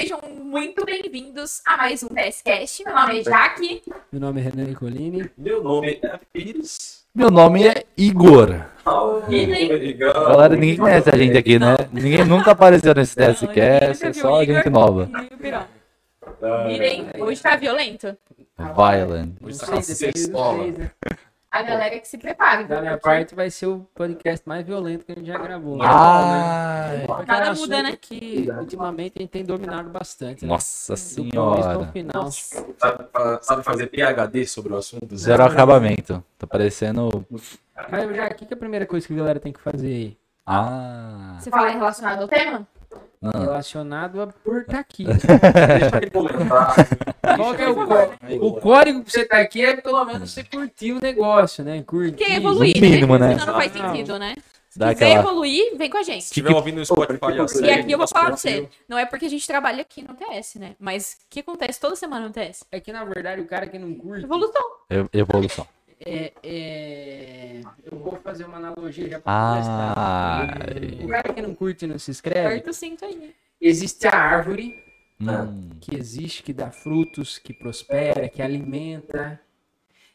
Sejam muito bem-vindos a mais um TSCast. Meu nome é Jaque. Meu nome é Renan Nicolini. Meu nome é Pires. Meu nome é Igor. Idem. Galera, ninguém conhece a gente aqui, né? Ninguém nunca apareceu nesse TSCast, é só gente nova. Idem. Hoje tá violento. Violent. Hoje tá Não sei, né? A galera que se prepare. Da minha parte vai ser o podcast mais violento que a gente já gravou. Ah, Porque Nada é muda, né? que ultimamente a gente tem dominado bastante. né? nossa senhora. final. Sabe, fa- sabe fazer PHD sobre o assunto? Zero acabamento. Tá parecendo. Mas já, o que, que é a primeira coisa que a galera tem que fazer aí? Ah. Você fala relacionado ao tema? Não. Relacionado a por estar aqui. Deixa ele comentar. Qual que é o, có- o código pra você estar aqui é pelo menos você curtir o negócio, né? Curtir. Porque evoluir, No mínimo, né? Senão não faz Ah, sentido, né? Se Dá quiser aquela. evoluir, vem com a gente. Se estiver ouvindo no Spotify, assim, E aqui eu vou falar pra você, não é porque a gente trabalha aqui no TS, né? Mas o que acontece toda semana no TS? É que na verdade o cara que não curte. Evolução. Evolução. É, é, Eu vou fazer uma analogia já pra Ah. O cara que não curte e não se inscreve, Aperta o cinto aí. existe a árvore Hum. que existe, que dá frutos, que prospera, que alimenta.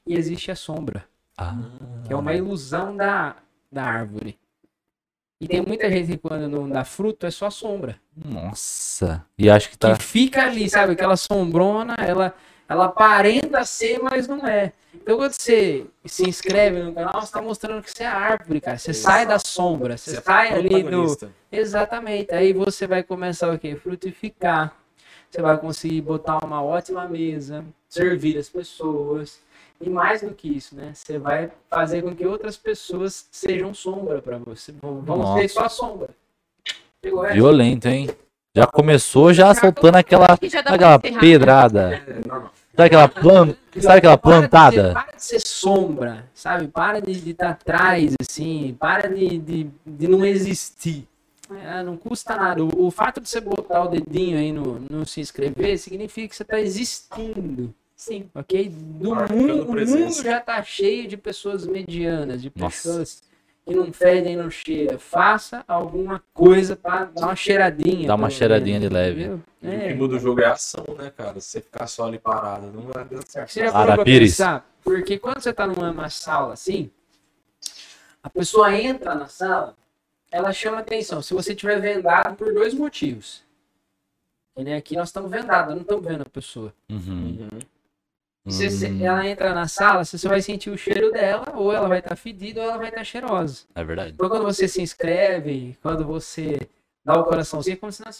E existe a sombra, Ah. que é uma ilusão da, da árvore. E tem muita gente que quando não dá fruto é só sombra. Nossa. E acho que tá. Que fica ali, sabe? Aquela sombrona, ela, ela aparenta ser, mas não é. Então quando você se inscreve no canal, você tá mostrando que você é árvore, cara. Você sai da sombra, você, Você é sai ali protagonista. Exatamente. Aí você vai começar o quê? Frutificar. Você vai conseguir botar uma ótima mesa, servir as pessoas. E mais do que isso, né? Você vai fazer com que outras pessoas sejam sombra para você. Vão vão Nossa. ser sua sombra. Violento, hein? Já começou já soltando aquela, já pra aquela encerrar, né? pedrada. É normal. Sabe aquela planta? Sabe aquela Para de ser- plantada? Para de ser sombra, sabe? Para de estar atrás, assim. Para de, de, de não existir. É, não custa nada. O, o fato de você botar o dedinho aí no, no se inscrever significa que você está existindo. Sim. Ok? Do mundo, o mundo já tá cheio de pessoas medianas, de Nossa. pessoas que não fedem, não cheiram. Faça alguma coisa para dar uma cheiradinha. Dá uma cheiradinha de leve. E O É. que muda o jogo é a ação, né, cara? Se você ficar só ali parado, não vai dar certo. Você já parou pra Arapires. pensar? Porque quando você tá numa sala assim, a pessoa entra na sala, ela chama atenção. Se você tiver vendado por dois motivos. E, né, aqui nós estamos vendados, não estamos vendo a pessoa. Uhum. Se você- Hum, ela entra na sala, você vai sentir o cheiro dela, ou ela vai estar fedida, ou ela vai estar cheirosa. É verdade. Então, quando você se inscreve, quando você dá o coraçãozinho, é como se nós,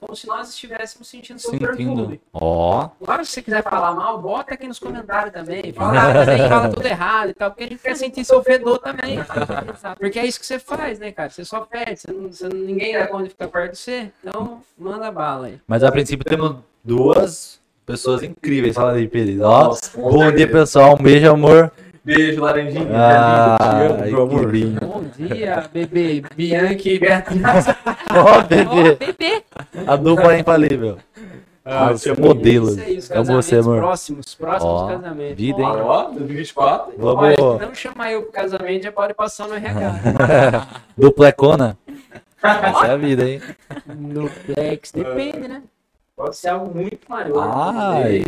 como se nós estivéssemos sentindo seu perfume. Ó. Agora, se você quiser falar mal, bota aqui nos comentários também. Fala, também, fala tudo errado e tal, porque a gente quer sentir seu fedor também. Porque é isso que você faz, né, cara? Você só pede, você não, você ninguém dá conta de ficar perto de você. Então, manda bala aí. Mas a princípio temos duas pessoas incríveis. Fala aí. Ó. Nossa, Bom dia, pessoal. Um beijo, amor. Beijo, Laranjinha. Ah, é te amo, amor. Bom dia, bebê Bianchi e Beatriz. Ó, Ó, bebê. bebê. A dupla infalível. Ah, Ah, te amo. modelo. Isso aí, os Amo você, amor. próximos, próximos Ó, casamentos. vida, hein? Ó, 2024. Olha, se Vamos. não chamar eu pro casamento, já pode passar no RH. Duplecona. Essa é a vida, hein? No Flex, depende, né? Pode ser algo muito maior. Ai.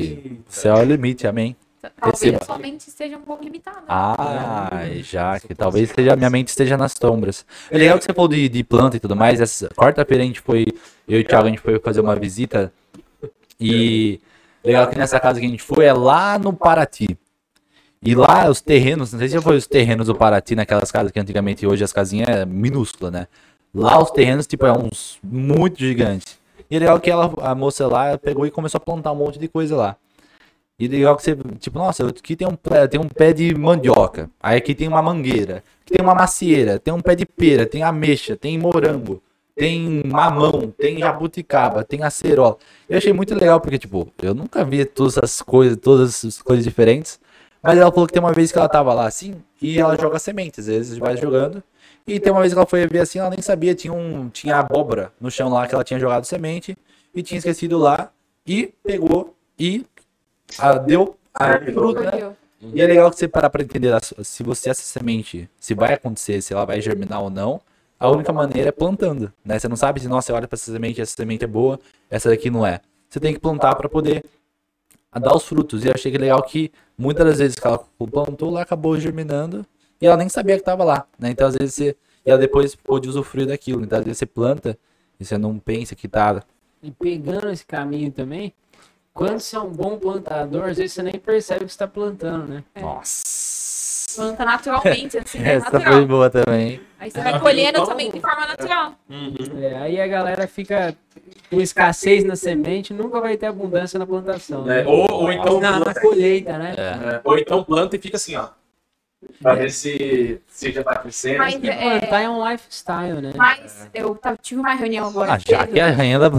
Céu é o limite, amém. Talvez Receba. sua mente esteja um pouco limitada. Ai, já que talvez seja, minha mente esteja nas sombras. É legal que você falou de, de planta e tudo mais. Essa quarta-feira a gente foi, eu e o Thiago, a gente foi fazer uma visita. E legal que nessa casa que a gente foi é lá no Paraty. E lá os terrenos, não sei se já foi os terrenos do Paraty, naquelas casas que antigamente hoje as casinhas é minúscula, né? Lá os terrenos, tipo, é uns muito gigantes. E é legal que ela, a moça lá pegou e começou a plantar um monte de coisa lá. E legal que você, tipo, nossa, aqui tem um, tem um pé de mandioca. Aí aqui tem uma mangueira. Tem uma macieira. Tem um pé de pera. Tem ameixa. Tem morango. Tem mamão. Tem jabuticaba. Tem acerola. Eu achei muito legal porque, tipo, eu nunca vi todas essas coisas, todas essas coisas diferentes. Mas ela falou que tem uma vez que ela tava lá assim e ela joga sementes. Às vezes vai jogando. E tem uma vez que ela foi ver assim, ela nem sabia. Tinha, um, tinha abóbora no chão lá que ela tinha jogado semente. E tinha esquecido lá. E pegou e ah, deu a fruta, né? Orgulho. E é legal que você parar pra entender se você essa semente, se vai acontecer, se ela vai germinar ou não, a única maneira é plantando, né? Você não sabe se, nossa, olha pra essa semente, essa semente é boa, essa daqui não é. Você tem que plantar para poder dar os frutos. E eu achei que legal que muitas das vezes que ela plantou lá, acabou germinando e ela nem sabia que estava lá, né? Então às vezes você. E ela depois pôde usufruir daquilo. Então às vezes você planta e você não pensa que tá. E pegando esse caminho também, quando você é um bom plantador, às vezes você nem percebe que está plantando, né? É. Nossa! Planta naturalmente, assim, é Essa foi natural. boa também. Aí você vai colhendo também de forma natural. Uhum. É, aí a galera fica com escassez na semente, nunca vai ter abundância na plantação. É, Né? ou, ou então na, na planta, colheita, né? É. é, ou então planta e fica assim, ó. Pra ver se, se já tá crescendo. Mas, E é, plantar é um lifestyle, né? mas eu tava- tive uma reunião agora Ah, já cedo. que a renda.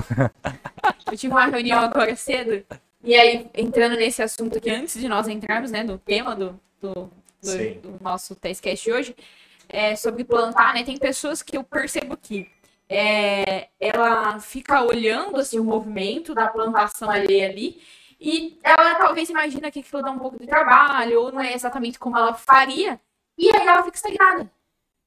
Eu tive uma reunião agora cedo. E aí, entrando nesse assunto aqui, antes de nós entrarmos, né, no tema do, do, do, do nosso testcast de hoje, é sobre plantar, né? Tem pessoas que eu percebo que é, ela fica olhando assim, o movimento da plantação ali ali. E ela talvez imagina que aquilo dá um pouco de trabalho, ou não é exatamente como ela faria. E aí ela fica estagnada.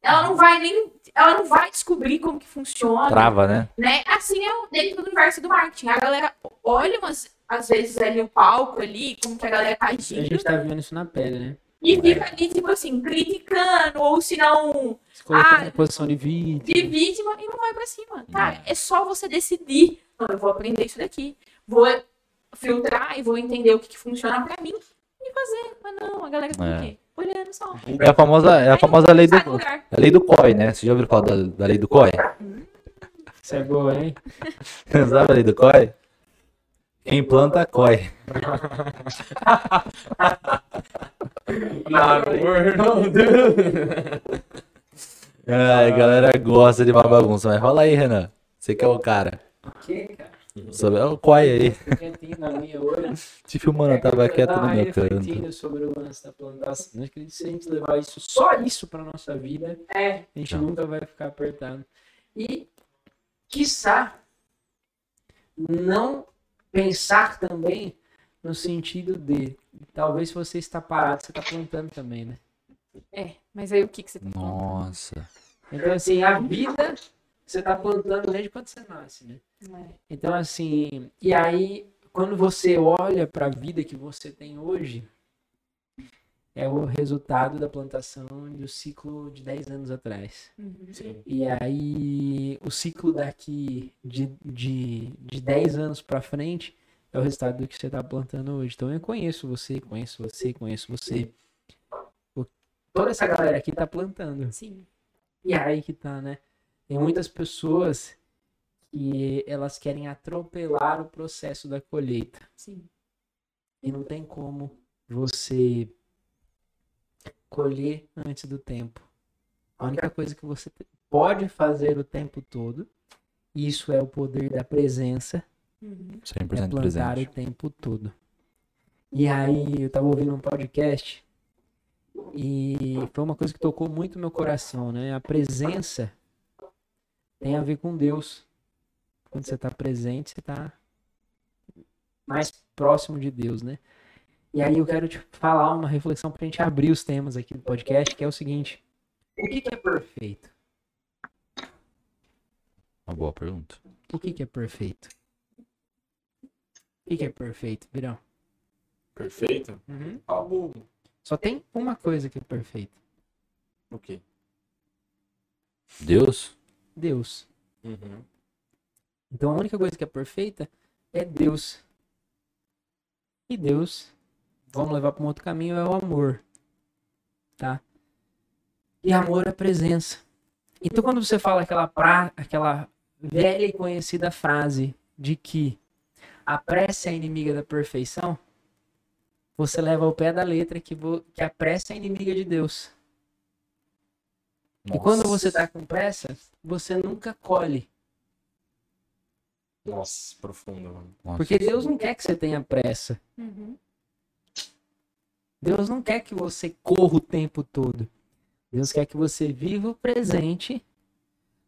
Ela não vai nem. Ela não vai descobrir como que funciona Trava, né? né? Assim é o- dentro do universo do marketing. A galera olha umas, às vezes ali o palco ali, como que a galera tá A agindo, gente tá vendo isso na pele, né? e fica ali, tipo assim, criticando, ou se não, Se colocando Ah, posição de vítima. de vítima e não vai pra cima. Cara, é só você decidir. Não, eu vou aprender isso daqui. Vou filtrar e vou entender o que, que funciona pra mim e fazer. Mas não, a galera fica É. o quê? Olhando só. É a famosa, é a famosa lei do, lugar. a lei do COI, né? Você já ouviu falar da, da lei do COI? Isso é boa, hein? Sabe a lei do COI? Quem planta, COI. Ai, a galera gosta de uma bagunça, mas rola aí, Renan. Você que é o cara. Que, cara? Sobre é o COI aí. Te filmando, eu tava quieto no meu canto. sobre o lance da plantação. Acho que se a gente levar isso, só isso pra nossa vida, É. a gente Não. nunca vai ficar apertado. E, quiçá, não pensar também no sentido de, talvez se você está parado, você está plantando também, né? É, mas aí o que, que você tá falando? Nossa. Então, assim, a vida você está plantando desde quando você nasce, né? É. Então, assim, e aí, quando você olha para a vida que você tem hoje, é o resultado da plantação do ciclo de 10 anos atrás. Uhum. E aí, o ciclo daqui de, de, de 10 anos para frente é o resultado do que você está plantando hoje. Então, eu conheço você, conheço você, conheço você. O- toda essa galera aqui tá plantando. Sim. E aí que tá, né? Tem muitas pessoas que elas querem atropelar o processo da colheita. Sim. E não tem como você colher antes do tempo. A única coisa que você pode fazer o tempo todo, isso é o poder da presença, Uhum. 100% é plantar presente. o tempo todo. E aí, eu tava ouvindo um podcast e foi uma coisa que tocou muito meu coração, né? A presença tem a ver com Deus. Quando você tá presente, você tá mais próximo de Deus, né? E aí eu quero te falar uma reflexão pra gente abrir os temas aqui do podcast, que é o seguinte: o que, que é perfeito? Uma boa pergunta. O que, que é perfeito? O que, que é perfeito, Virão? Perfeito? Algo. Só tem uma coisa que é perfeita. O quê? Deus? Deus. Uhum. Então a única coisa que é perfeita é Deus. E Deus, vamos levar para um outro caminho, é o amor. Tá? E amor é presença. Então quando você fala aquela, pra, aquela velha e conhecida frase de que a pressa é inimiga da perfeição, você leva ao pé da letra que, vo- que a pressa é inimiga de Deus. E quando você está com pressa, você nunca colhe. Nossa, profundo, mano. Nossa. Porque Deus não quer que você tenha pressa. Uhum. Deus não quer que você corra o tempo todo. Deus quer que você viva o presente,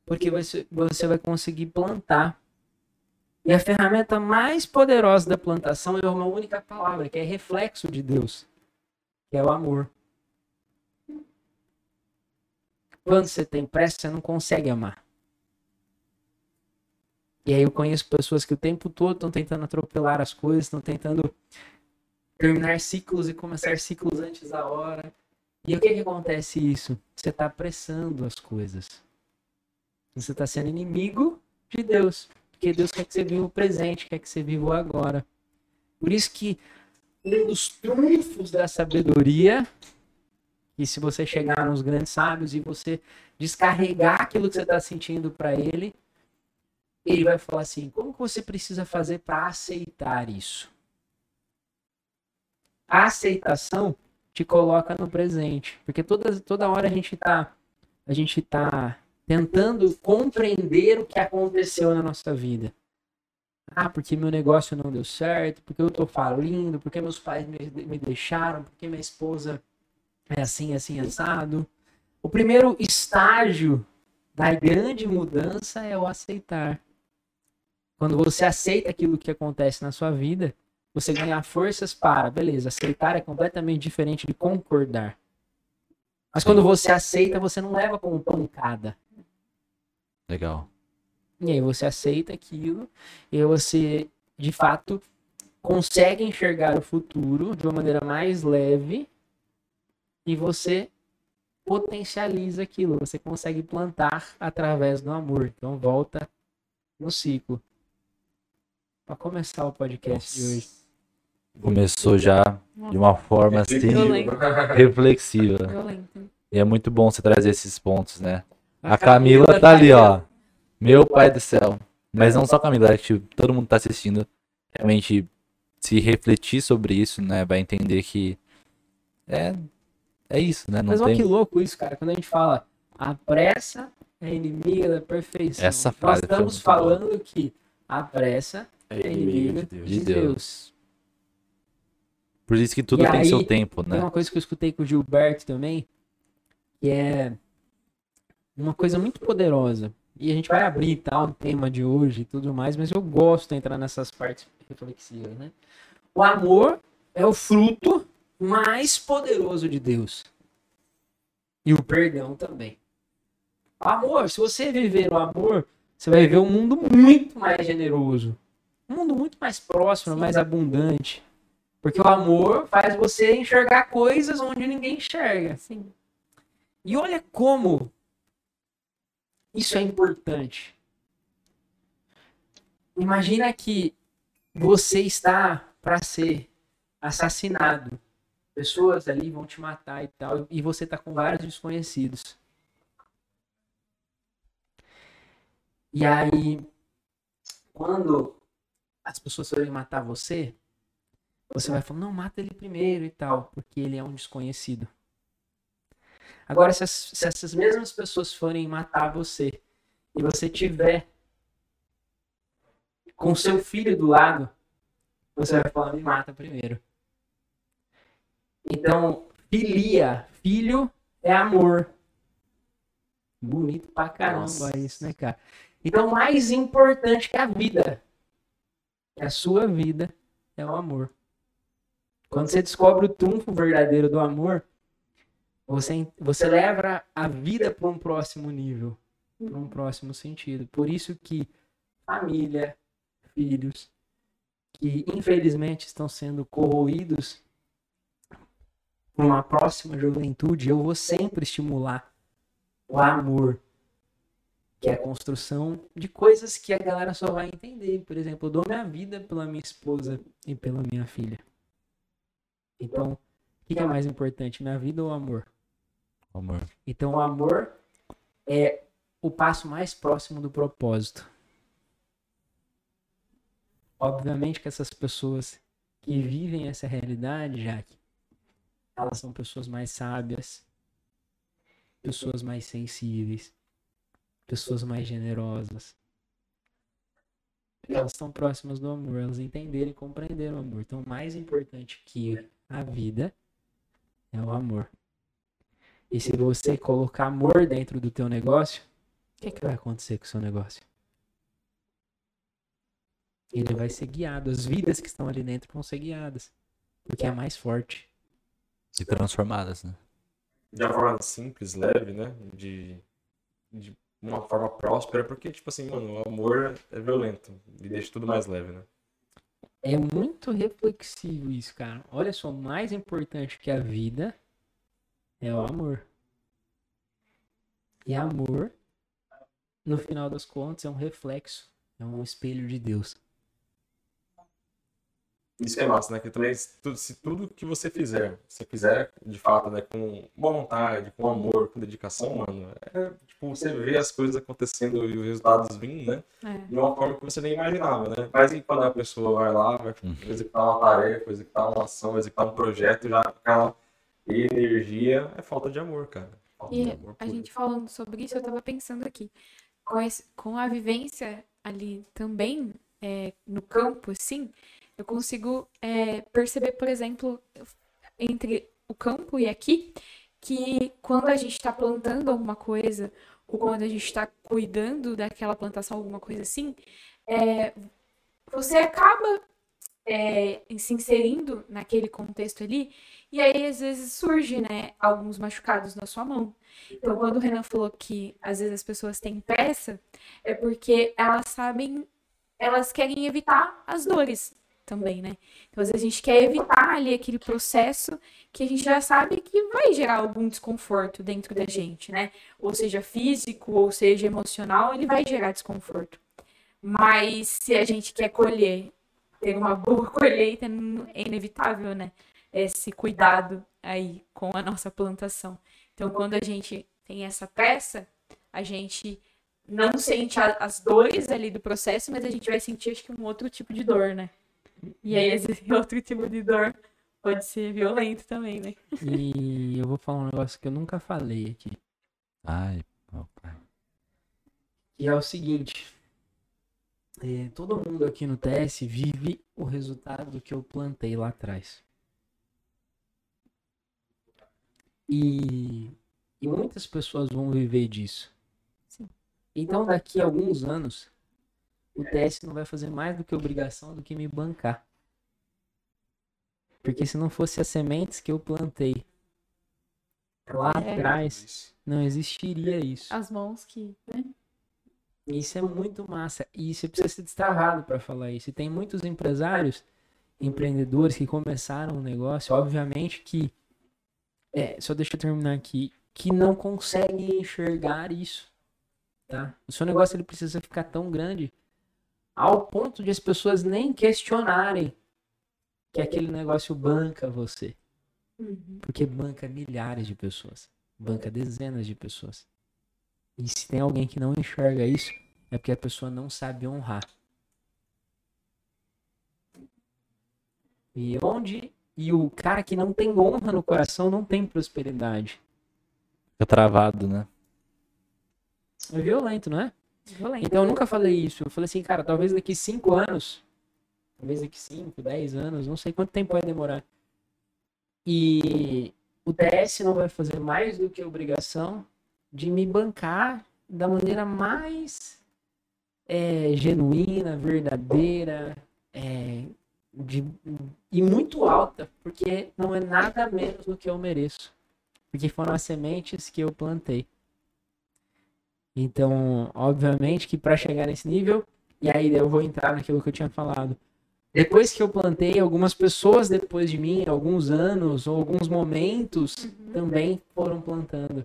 porque você, você vai conseguir plantar. E a ferramenta mais poderosa da plantação é uma única palavra, que é reflexo de Deus, que é o amor. Quando você tem pressa, você não consegue amar. E aí eu conheço pessoas que o tempo todo estão tentando atropelar as coisas, estão tentando terminar ciclos e começar ciclos antes da hora. E o que que acontece isso? Você está apressando as coisas. Você está sendo inimigo de Deus. Porque Deus quer que você viva o presente, quer que você viva o agora. Por isso que um dos trunfos da sabedoria, e se você chegar nos grandes sábios e você descarregar aquilo que você está sentindo para ele, ele vai falar assim: como que você precisa fazer para aceitar isso? A aceitação te coloca no presente, porque toda, toda hora a gente está a gente tá tentando compreender o que aconteceu na nossa vida. Ah, porque meu negócio não deu certo, porque eu tô falindo, porque meus pais me, me deixaram, porque minha esposa é assim, assim, assado. O primeiro estágio da grande mudança é o aceitar. Quando você aceita aquilo que acontece na sua vida, você ganha forças para, beleza, aceitar é completamente diferente de concordar. Mas quando você aceita, você não leva como pancada. Legal. E aí você aceita aquilo e você, de fato, consegue enxergar o futuro de uma maneira mais leve e você potencializa aquilo, você consegue plantar através do amor. Então volta no ciclo. Para começar o podcast de hoje. Começou já de uma forma assim reflexiva. Violento. E é muito bom você trazer esses pontos, né? A Camila tá ali, ó. Meu pai do céu. Mas não só a Camila, acho que todo mundo tá assistindo. Realmente se refletir sobre isso, né? Vai entender que é, é isso, né? Não Mas olha tem... que louco isso, cara. Quando a gente fala a pressa é inimiga da perfeição. Essa Nós frase foi estamos boa. falando que a pressa É é inimiga de Deus. de De Deus. Por isso que tudo E tem aí, seu tempo, Tem né? uma coisa que eu escutei com o Gilberto também, que é uma coisa muito poderosa. E a gente vai abrir tal o tema de hoje e tudo mais, mas eu gosto de entrar nessas partes reflexivas, né? O amor é o fruto mais poderoso de Deus. E o perdão também. Amor, se você viver o amor, você vai ver um mundo muito mais generoso. Um mundo muito mais próximo, mais abundante. Porque o amor faz você enxergar coisas onde ninguém enxerga. Sim. E olha como isso é importante. Imagina que você está para ser assassinado. Pessoas ali vão te matar e tal, e você tá com vários desconhecidos. E aí, quando as pessoas forem matar você, você vai falar, não, mata ele primeiro e tal, porque ele é um desconhecido. Agora, se, as- se essas mesmas pessoas forem matar você e você tiver com seu filho do lado, você vai falar, me mata primeiro. Então, filia, filho é amor. Bonito pra caramba Nossa. isso, né, cara? Então, mais importante que a vida, a sua vida, é o amor. Quando você descobre o trunfo verdadeiro do amor, você, você leva a vida para um próximo nível, para um próximo sentido. Por isso que família, filhos, que infelizmente estão sendo corroídos para uma próxima juventude, eu vou sempre estimular o amor, que é a construção de coisas que a galera só vai entender. Por exemplo, eu dou minha vida pela minha esposa e pela minha filha. Então, o que que é mais importante, minha vida ou o amor? Amor. Então, o amor é o passo mais próximo do propósito. Obviamente que essas pessoas que vivem essa realidade, Jaque, elas são pessoas mais sábias, pessoas mais sensíveis, pessoas mais generosas. Elas estão próximas do amor, elas entenderam e compreenderam o amor. Então, mais importante que a vida é o amor. E se você colocar amor dentro do teu negócio, o que, que vai acontecer com o seu negócio? Ele vai ser guiado. As vidas que estão ali dentro vão ser guiadas. Porque é mais forte. E transformadas, né? de uma forma simples, leve, né? De, de uma forma próspera, porque, tipo assim, mano, o amor é violento e deixa tudo mais leve, né? É muito reflexivo isso, cara. Olha só, mais importante que a vida é o amor. E amor, no final das contas, é um reflexo, é um espelho de Deus. Isso que é massa, né? Que também, se tudo, se tudo que você fizer, você fizer de fato, né, com boa vontade, com amor, com dedicação, mano, é tipo, você vê as coisas acontecendo e os resultados vindo, né? É. De uma forma que você nem imaginava, né? Mas e quando a pessoa vai lá, vai executar uma tarefa, executar uma ação, executar um projeto, já aquela energia é falta de amor, cara. Falta de E amor a gente falando sobre isso, eu tava pensando aqui. Com, esse- com a vivência ali também, é, no campo, assim, eu consigo é, perceber, por exemplo, entre o campo e aqui, que quando a gente está plantando alguma coisa, ou quando a gente está cuidando daquela plantação, alguma coisa assim, é, você acaba é, se inserindo naquele contexto ali, e aí às vezes surge, né, alguns machucados na sua mão. Então, quando o Renan falou que às vezes as pessoas têm pressa, é porque elas sabem, elas querem evitar as dores também, né? Então, às vezes a gente quer evitar ali aquele processo que a gente já sabe que vai gerar algum desconforto dentro da gente, né? Ou seja físico, ou seja emocional, ele vai gerar desconforto. Mas se a gente quer colher, ter uma boa colheita, é inevitável, né? Esse cuidado aí com a nossa plantação. Então, quando a gente tem essa pressa, a gente não sente as dores ali do processo, mas a gente vai sentir, acho que, um outro tipo de dor, né? E aí, esse outro tipo de dor pode ser violento também, né? E eu vou falar um negócio que eu nunca falei aqui. Ai, pai. E é o seguinte. é, todo mundo aqui no TS vive o resultado do que eu plantei lá atrás. E, e muitas pessoas vão viver disso. Sim. Então, daqui a alguns anos, o TS não vai fazer mais do que obrigação do que me bancar. Porque se não fosse as sementes que eu plantei lá É. atrás, não existiria isso. As mãos que. Né? Isso é muito massa. E você precisa ser destravado para falar isso. E tem muitos empresários, empreendedores que começaram um negócio, obviamente que. É, só deixa eu terminar aqui. Que não conseguem enxergar isso. Tá? O seu negócio ele precisa ficar tão grande ao ponto de as pessoas nem questionarem que aquele negócio banca você. Porque banca milhares de pessoas. Banca dezenas de pessoas. E se tem alguém que não enxerga isso, é porque a pessoa não sabe honrar. E onde. E o cara que não tem honra no coração não tem prosperidade. Fica travado, né? É violento, não é? Então eu nunca falei isso. Eu falei assim, cara, talvez daqui 5 anos, talvez daqui 5, 10 anos, não sei quanto tempo vai demorar. E o TS não vai fazer mais do que a obrigação de me bancar da maneira mais é, genuína, verdadeira, é, de, e muito alta, porque não é nada menos do que eu mereço. Porque foram as sementes que eu plantei. Então, obviamente que para chegar nesse nível, e aí eu vou entrar naquilo que eu tinha falado. Depois que eu plantei, algumas pessoas depois de mim, alguns anos ou alguns momentos, também foram plantando.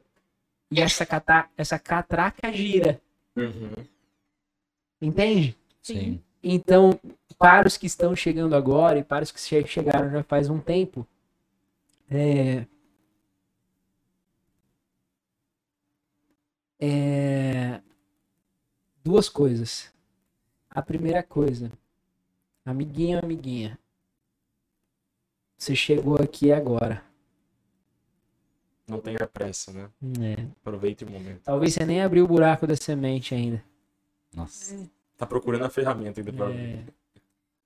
E essa, cata essa catraca gira, Uhum. entende? Sim. Então, para os que estão chegando agora e para os que che- chegaram já faz um tempo, é... é... duas coisas. A primeira coisa, amiguinho, amiguinha, você chegou aqui agora. Não tenha pressa, né? né? Aproveite o momento. Talvez você nem abriu o buraco da semente ainda. Nossa. Tá procurando a ferramenta ainda pra É.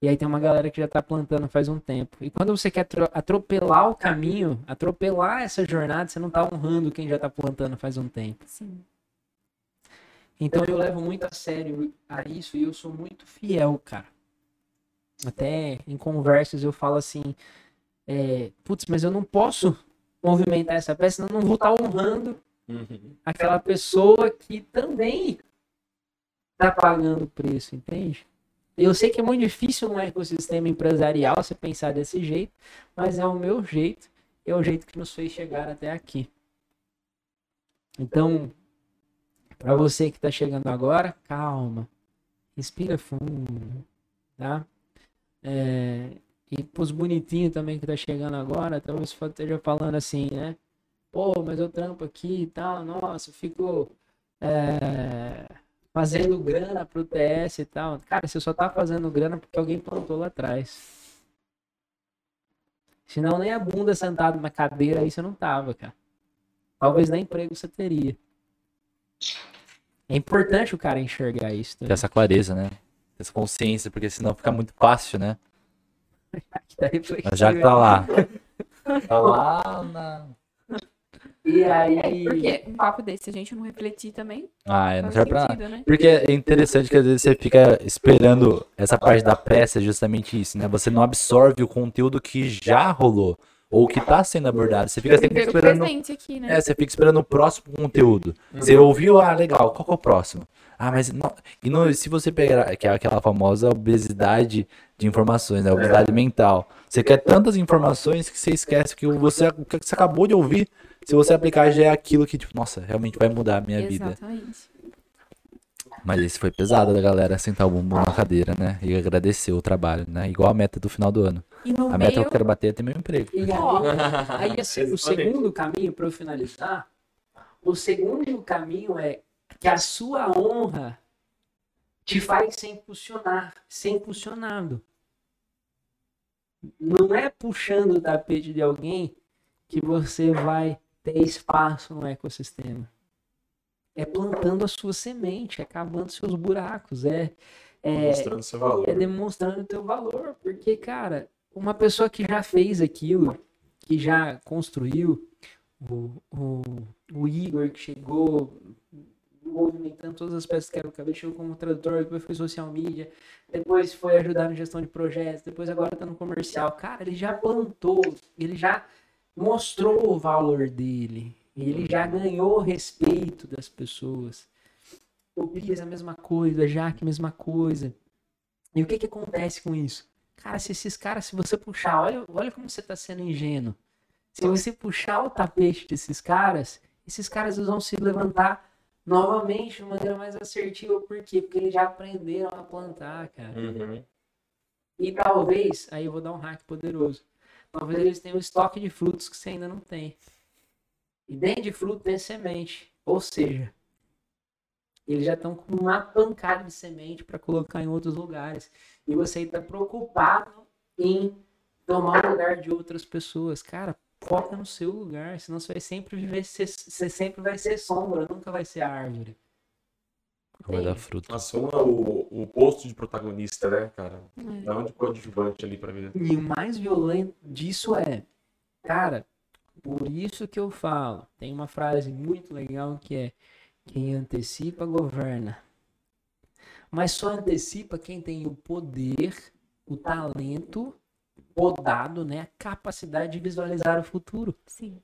E aí tem uma galera que já tá plantando faz um tempo. E quando você quer atro- atropelar o caminho, atropelar essa jornada, você não tá honrando quem já tá plantando faz um tempo. Sim. Então eu levo muito a sério a isso e eu sou muito fiel, cara. Até em conversas eu falo assim, é, putz, mas eu não posso movimentar essa peça, senão eu não vou estar honrando Uhum. aquela pessoa que também tá pagando o preço, entende? Eu sei que é muito difícil no ecossistema empresarial você pensar desse jeito, mas é o meu jeito, é o jeito que nos fez chegar até aqui. Então, para você que está chegando agora, calma, respira fundo, tá? É, e pros bonitinhos também que tá chegando agora, talvez você esteja falando assim, né? Pô, mas eu trampo aqui e tal, nossa, fico é, fazendo grana pro TS e tal. Cara, você só tá fazendo grana porque alguém plantou lá atrás. Senão nem a bunda sentado na cadeira aí você não tava, cara. Talvez nem emprego você teria. É importante o cara enxergar isso. Ter Né? essa clareza, né? Ter essa consciência, porque senão fica muito fácil, né? Tá já que tá lá. Tá lá na. E aí. Porque um papo desse, se a gente não refletir também, Ah, é, não serve pra nada. né? Porque é interessante que às vezes você fica esperando essa parte da pressa, é justamente isso, né? Você não absorve o conteúdo que já rolou ou que tá sendo abordado. Você fica sempre esperando. aqui, né? É, você fica esperando o próximo conteúdo. Você ouviu, ah, legal, qual que é o próximo? Ah, mas não, e não, se você pegar, que é aquela famosa obesidade de informações, né? Obesidade mental. Você quer tantas informações que você esquece que você, o que você acabou de ouvir, se você aplicar já é aquilo que, tipo, nossa, realmente vai mudar a minha vida. Mas esse foi pesado da galera sentar o bumbum na cadeira, né? E agradecer o trabalho, né? Igual a meta do final do ano. No A meta que meio, eu quero bater é ter meu emprego. E aí, aí assim, o segundo caminho, para eu finalizar, o segundo caminho é que a sua honra te faz ser impulsionar, ser impulsionado. Não é puxando o tapete de alguém que você vai ter espaço no ecossistema. É plantando a sua semente, é cavando seus buracos, é, é, Mostrando seu valor. é demonstrando o teu valor. Porque, cara, uma pessoa que já fez aquilo, que já construiu, o, o, o Igor que chegou movimentando todas as peças que era o cabelo, chegou como tradutor, depois foi social media, depois foi ajudar na gestão de projetos, depois agora tá no comercial. Cara, ele já plantou, ele já mostrou o valor dele, ele já ganhou o respeito das pessoas. O Pires a mesma coisa, a Jaque a mesma coisa. E o que que acontece com isso? Cara, se esses caras, se você puxar, olha, olha como você tá sendo ingênuo. Se você puxar o tapete desses caras, esses caras vão se levantar novamente de maneira mais assertiva. Por quê? Porque eles já aprenderam a plantar, cara. Uhum. E talvez, aí eu vou dar um hack poderoso. Talvez eles tenham um estoque de frutos que você ainda não tem. E dentro de fruto tem semente. Ou seja, eles já estão com uma pancada de semente para colocar em outros lugares. E você está preocupado em tomar o lugar de outras pessoas. Cara, foca no seu lugar, senão você vai sempre viver, você sempre vai ser sombra, nunca vai ser árvore. Vai dar fruto. Assuma o, o posto de protagonista, né, cara? É. Dá um de coadjuvante ali pra vida. E o mais violento disso é, cara, por isso que eu falo, tem uma frase muito legal que é quem antecipa governa. Mas só antecipa quem tem o poder, o talento podado, né, a capacidade de visualizar o futuro. Sim.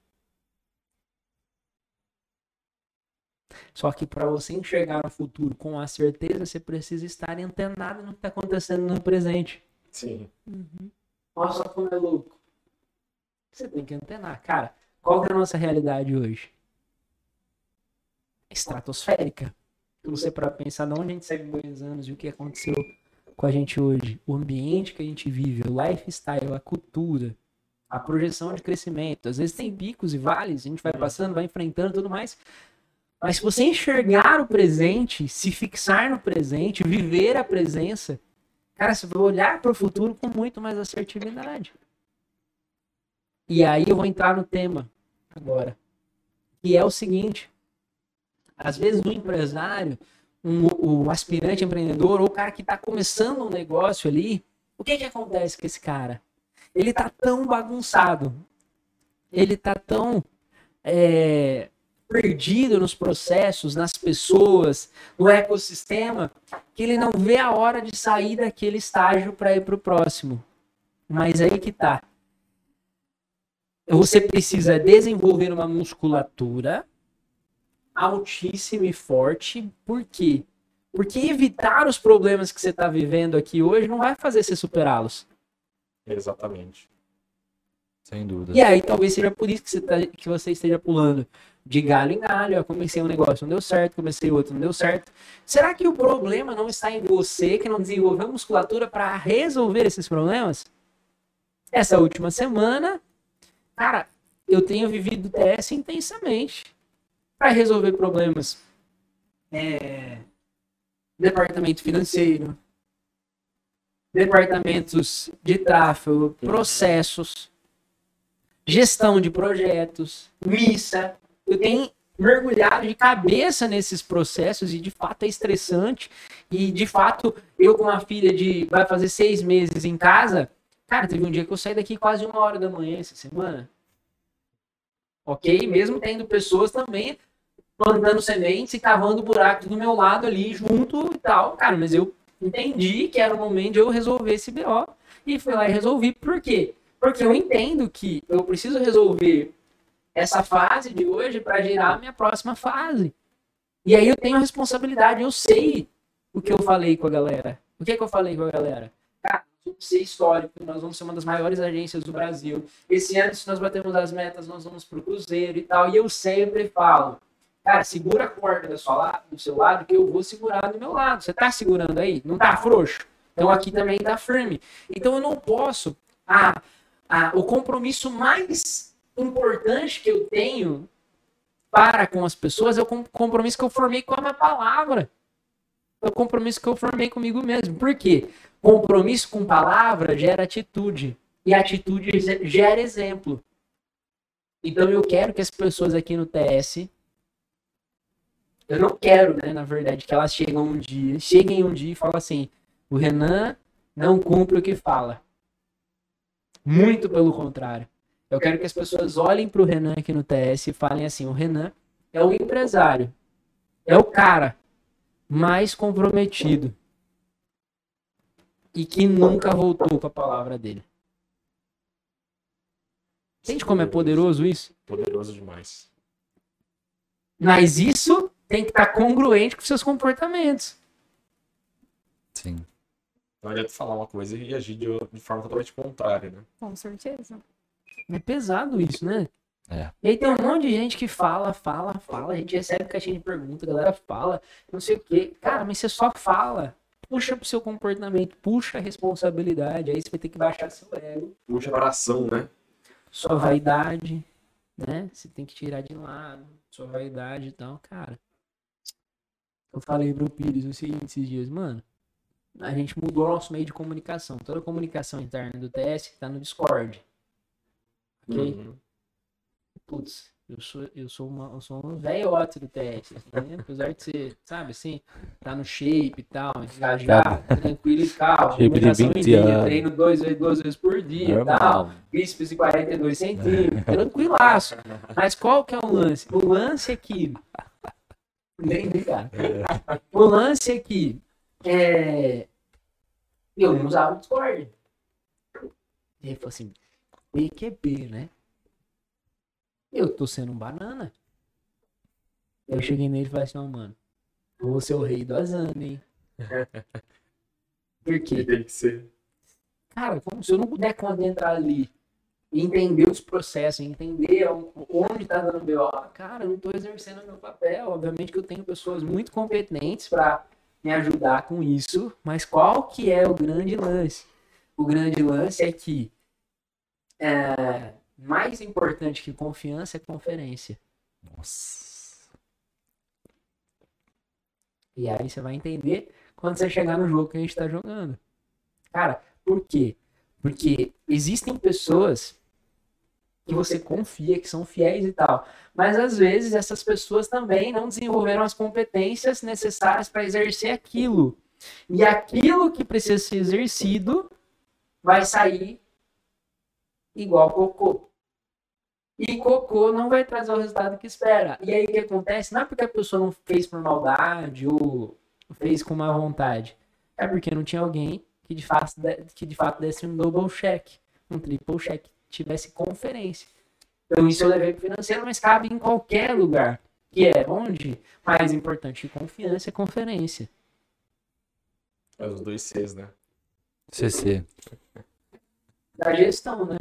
Só que para você enxergar o futuro com a certeza, você precisa estar antenado no que está acontecendo no presente. Sim. Uhum. Olha só como é louco. Você tem que antenar. Cara, qual que é a nossa realidade hoje? Estratosférica. Se você para pensar de onde a gente segue dois anos e o que aconteceu com a gente hoje, o ambiente que a gente vive, o lifestyle, a cultura, a projeção de crescimento. Às vezes tem picos e vales, a gente vai passando, vai enfrentando tudo mais. Mas se você enxergar o presente, se fixar no presente, viver a presença, cara, você vai olhar para o futuro com muito mais assertividade. E aí eu vou entrar no tema agora, que é o seguinte: às vezes o empresário, um, o aspirante empreendedor, ou o cara que está começando um negócio ali, o que que acontece com esse cara? Ele tá tão bagunçado, ele tá tão é, perdido nos processos, nas pessoas, no ecossistema, que ele não vê a hora de sair daquele estágio para ir para o próximo. Mas aí que tá. Você precisa desenvolver uma musculatura altíssima e forte. Por quê? Porque evitar os problemas que você está vivendo aqui hoje não vai fazer você superá-los. Exatamente. Sem dúvida. E aí talvez seja por isso que você, tá- que você esteja pulando de galho em galho. Eu comecei um negócio, não deu certo, comecei outro, não deu certo. Será que o problema não está em você que não desenvolveu musculatura para resolver esses problemas? Essa última semana, cara, eu tenho vivido TS intensamente para resolver problemas. É, departamento financeiro, departamentos de tráfego, processos, gestão de projetos, missa. Eu tenho mergulhado de cabeça nesses processos e de fato é estressante. E de fato, eu com uma filha de vai fazer seis meses em casa, cara, teve um dia que eu saí daqui quase uma hora da manhã essa semana. Ok? Mesmo tendo pessoas também plantando sementes e cavando buracos do meu lado ali junto e tal. Cara, mas eu entendi que era o momento de eu resolver esse BO e fui lá e resolvi. Por quê? Porque eu entendo que eu preciso resolver essa fase de hoje para gerar a minha próxima fase. E aí eu tenho a responsabilidade, eu sei o que eu falei com a galera. O que, que eu falei com a galera? Ser histórico, nós vamos ser uma das maiores agências do Brasil. Esse ano, se nós batemos as metas, nós vamos pro Cruzeiro e tal. E eu sempre falo, cara, segura a corda da sua la- do seu lado que eu vou segurar do meu lado. Você tá segurando aí? Não tá frouxo? Então aqui também tá firme. Então eu não posso. Ah, ah, o compromisso mais importante que eu tenho para com as pessoas é o com- compromisso que eu formei com a minha palavra. O compromisso que eu formei comigo mesmo. Por quê? Compromisso com palavra gera atitude. E atitude ge- gera exemplo. Então eu quero que as pessoas aqui no TS. Eu não quero, né, na verdade, que elas cheguem um dia, cheguem um dia e falem assim: o Renan não cumpre o que fala. Muito pelo contrário. Eu quero que as pessoas olhem para o Renan aqui no TS e falem assim: o Renan é o empresário, é o cara mais comprometido e que nunca voltou com a palavra dele. Entende como é poderoso isso? Poderoso demais. Mas isso tem que estar congruente com seus comportamentos. Sim. Não adianta falar uma coisa e agir de, de forma totalmente contrária, né? Com certeza. É pesado isso, né? É. E aí tem um monte de gente que fala, fala, fala. A gente recebe caixinha de pergunta, a galera fala, não sei o quê. Cara, mas você só fala. Puxa pro seu comportamento, puxa a responsabilidade. Aí você vai ter que baixar seu ego, Puxa para ação, né? sua vaidade, né? Você tem que tirar de lado, sua vaidade e tal. Cara, eu falei pro Pires o seguinte esses dias, mano. A gente mudou o nosso meio de comunicação. Toda a comunicação interna do TS tá no Discord. Ok? Uhum. Putz, eu sou, eu sou, uma, eu sou um velhote do TS, né? apesar de ser, sabe, assim, tá no shape e tal, engajado, tranquilo e calmo, alimentação em 20 dia, anos. treino duas, vezes- duas vezes por dia e tal, bíceps de 42 centímetros, tranquilaço. Mas qual que é o lance? O lance é que, entendi, cara, o lance é que, é, eu não usava o Discord. E ele falou assim, PQP, né? Eu tô sendo um banana. Eu cheguei nele e falei assim, ó, mano, vou ser o rei do Azana, hein? Por quê? tem que ser. Cara, como se eu não puder adentrar ali entender os processos, entender onde tá dando BO, cara, eu não tô exercendo meu papel. Obviamente que eu tenho pessoas muito competentes para me ajudar com isso, mas qual que é o grande lance? O grande lance é que é, mais importante que confiança é conferência. Nossa. E aí você vai entender quando você chegar no jogo que a gente tá jogando. Cara, por quê? Porque existem pessoas que você confia, que são fiéis e tal. Mas às vezes essas pessoas também não desenvolveram as competências necessárias para exercer aquilo. E aquilo que precisa ser exercido vai sair igual cocô. E cocô não vai trazer o resultado que espera. E aí o que acontece? Não é porque a pessoa não fez por maldade ou fez com má vontade. É porque não tinha alguém que de fato, que de fato desse um double check, um triple check, tivesse conferência. Então isso eu levei para financeiro, mas cabe em qualquer lugar. Que é onde? Mais importante que confiança é conferência. É os dois Cs, né? CC. Da gestão, né?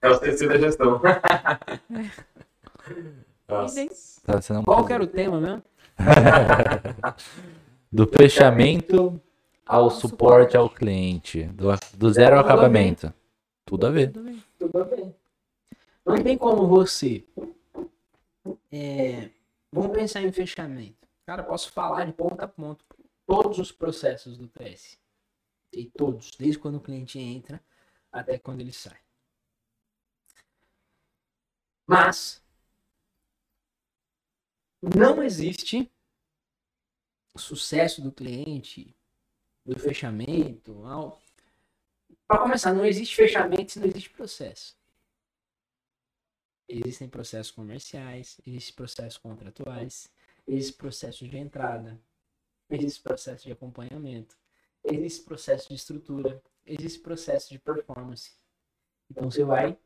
É o CC da gestão. Tá, você não Qual que era o tema mesmo? Do fechamento ao suporte ao cliente. Do, do zero ao Tudo a ver. acabamento. Tudo a ver. Tudo bem. Não tem como você. é, vamos pensar em fechamento. Cara, posso falar de ponta a ponta todos os processos do TS. E todos, desde quando o cliente entra até quando ele sai. Mas não existe sucesso do cliente, do fechamento. Para começar, não existe fechamento se não existe processo. Existem processos comerciais, existem processos contratuais, existe processo de entrada, existe processo de acompanhamento, existe processo de estrutura, existe processo de performance. Então você vai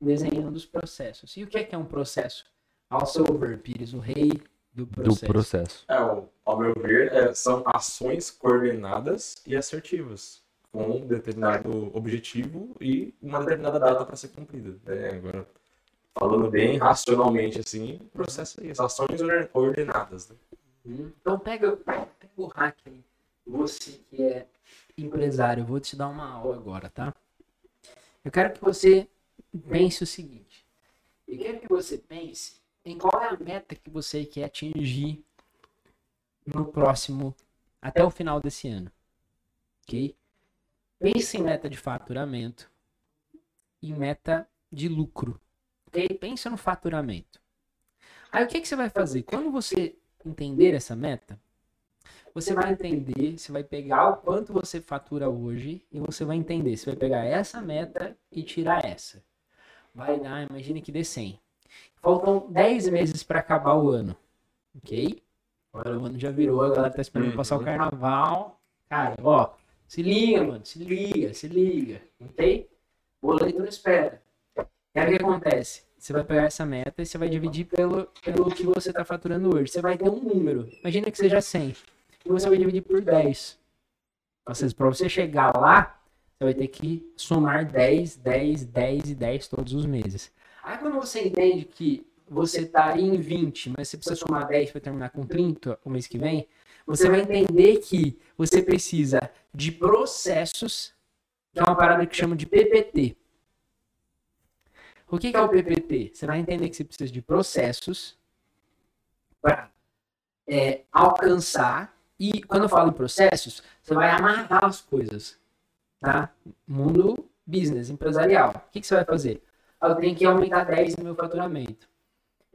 desenhando os processos. E o que é que é um processo? Ao seu ver, Pires, o rei do Do processo. processo. É, o- ao meu ver, é, são ações coordenadas e assertivas, com um determinado objetivo e uma determinada data para ser cumprida. É, agora, falando bem racionalmente assim, o processo é isso, ações or- ordenadas. Né? Hum, Então pega, pega o hack aí. Você que é empresário, eu vou te dar uma aula agora, tá? Eu quero que você pense o seguinte. Eu quero que você pense em qual é a meta que você quer atingir no próximo, até o final desse ano. Ok? Pense em meta de faturamento e meta de lucro. Ok? Pensa no faturamento. Aí o que, que você vai fazer? Quando você entender essa meta, você vai entender, você vai pegar o quanto você fatura hoje e você vai entender. Você vai pegar essa meta e tirar essa. Vai dar, imagine que dê 100. Faltam 10 meses para acabar o ano. Ok? Agora o ano já virou, a galera tá esperando Uhum. passar o carnaval. Cara, ó, se liga, mano, se liga, se liga. Ok? Boleto não espera. E aí o que acontece? Você vai pegar essa meta e você vai dividir pelo, pelo que você está faturando hoje. Você vai ter um número. Imagina que seja 100. E você vai dividir por 10. Ou seja, para você chegar lá, você vai ter que somar 10, 10, 10 e 10 todos os meses. Aí quando você entende que você está em 20, mas você precisa somar 10 para terminar com 30 o mês que vem, você vai entender que você precisa de processos, que é uma parada que chama de PPT. O que, que é o PPT? Você vai entender que você precisa de processos para alcançar. E quando eu falo em processos, você vai amarrar as coisas. Tá? Mundo business, empresarial. O que, que você vai fazer? Eu tenho que aumentar 10 o meu faturamento.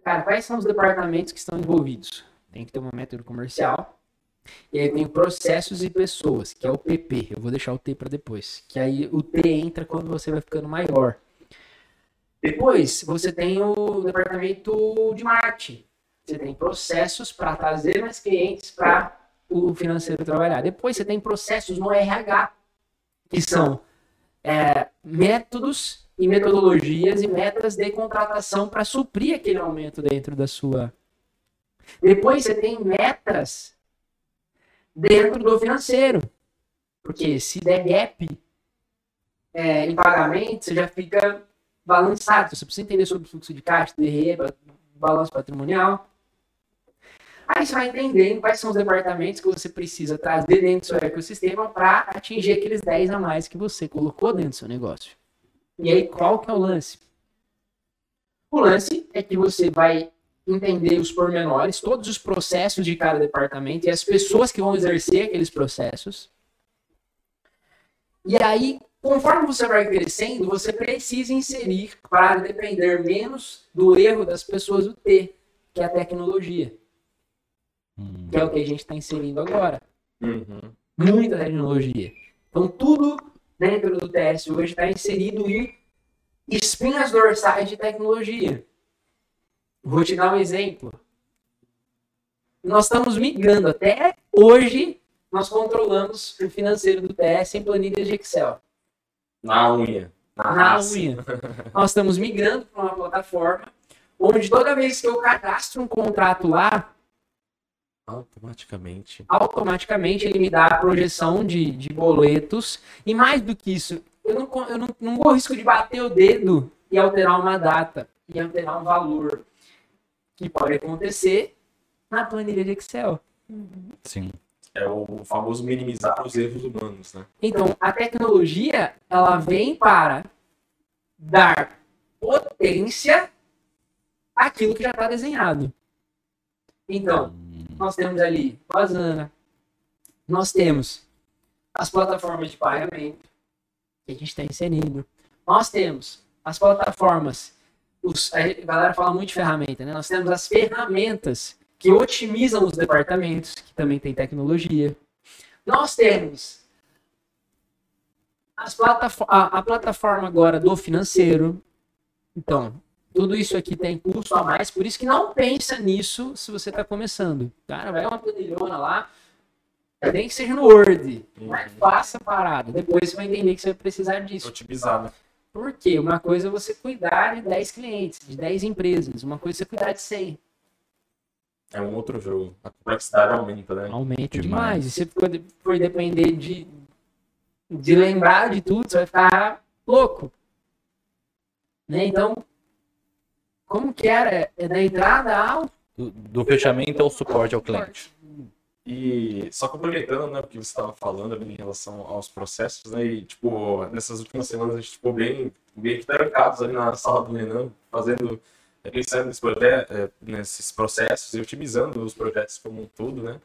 Cara, quais são os departamentos que estão envolvidos? Tem que ter uma método comercial. E aí tem processos e pessoas, que é o PP. Eu vou deixar o T para depois. Que aí o T entra quando você vai ficando maior. Depois, você tem o departamento de marketing. Você tem processos para trazer mais clientes para o financeiro trabalhar. Depois, você tem processos no RH, que são é, métodos e metodologias e metas de contratação para suprir aquele aumento dentro da sua. Depois, você tem metas dentro do financeiro. Porque se der gap é, em pagamento, você já fica balançado. Você precisa entender sobre fluxo de caixa, DRE, balanço patrimonial. Aí você vai entendendo quais são os departamentos que você precisa trazer dentro do seu ecossistema para atingir aqueles 10 a mais que você colocou dentro do seu negócio. E aí, qual que é o lance? O lance é que você vai entender os pormenores, todos os processos de cada departamento e as pessoas que vão exercer aqueles processos. E aí, conforme você vai crescendo, você precisa inserir para depender menos do erro das pessoas o T, que é a tecnologia. Hum. Que é o que a gente está inserindo agora. Uhum. Muita tecnologia. Então, tudo dentro do TS hoje está inserido em espinhas dorsais de tecnologia. Vou te dar um exemplo. Nós estamos migrando até hoje, nós controlamos o financeiro do TS em planilhas de Excel. Na unha. Na na unha. Nós estamos migrando para uma plataforma onde toda vez que eu cadastro um contrato lá, Automaticamente. automaticamente ele me dá a projeção de, de boletos. E mais do que isso, eu não, eu não, não corro risco de bater o dedo e alterar uma data e alterar um valor. Que pode acontecer na planilha de Excel. Sim. É o famoso minimizar os erros humanos, né? Então, a tecnologia, ela vem para dar potência àquilo que já está desenhado. Então, nós temos ali o Asana, nós temos as plataformas de pagamento que a gente está inserindo, nós temos as plataformas, os, a galera fala muito de ferramenta, né? Nós temos as ferramentas que otimizam os departamentos, que também tem tecnologia. Nós temos as platafo- a, a plataforma agora do financeiro. Então, tudo isso aqui tem custo a mais, por isso que não pensa nisso se você está começando. Cara, vai uma planilhona lá, nem que seja no Word, mas faça a parada. Depois você vai entender que você vai precisar disso. Otimizar, né? Por quê? Uma coisa é você cuidar de 10 clientes, de 10 empresas. Uma coisa é você cuidar de 100. É um outro jogo. A complexidade aumenta, né? Aumenta Demais. demais. E se for, for depender de, de lembrar de tudo, você vai ficar louco. Né? Então, como que era? É da entrada ao... Do, do fechamento ao suporte ao cliente. E só complementando, né, o que você estava falando ali em relação aos processos, né, e, tipo, nessas últimas semanas a gente ficou bem, bem que trancados ali na sala do Renan, fazendo, é, pensando nesse projeto, é, nesses processos e otimizando os projetos como um todo, né,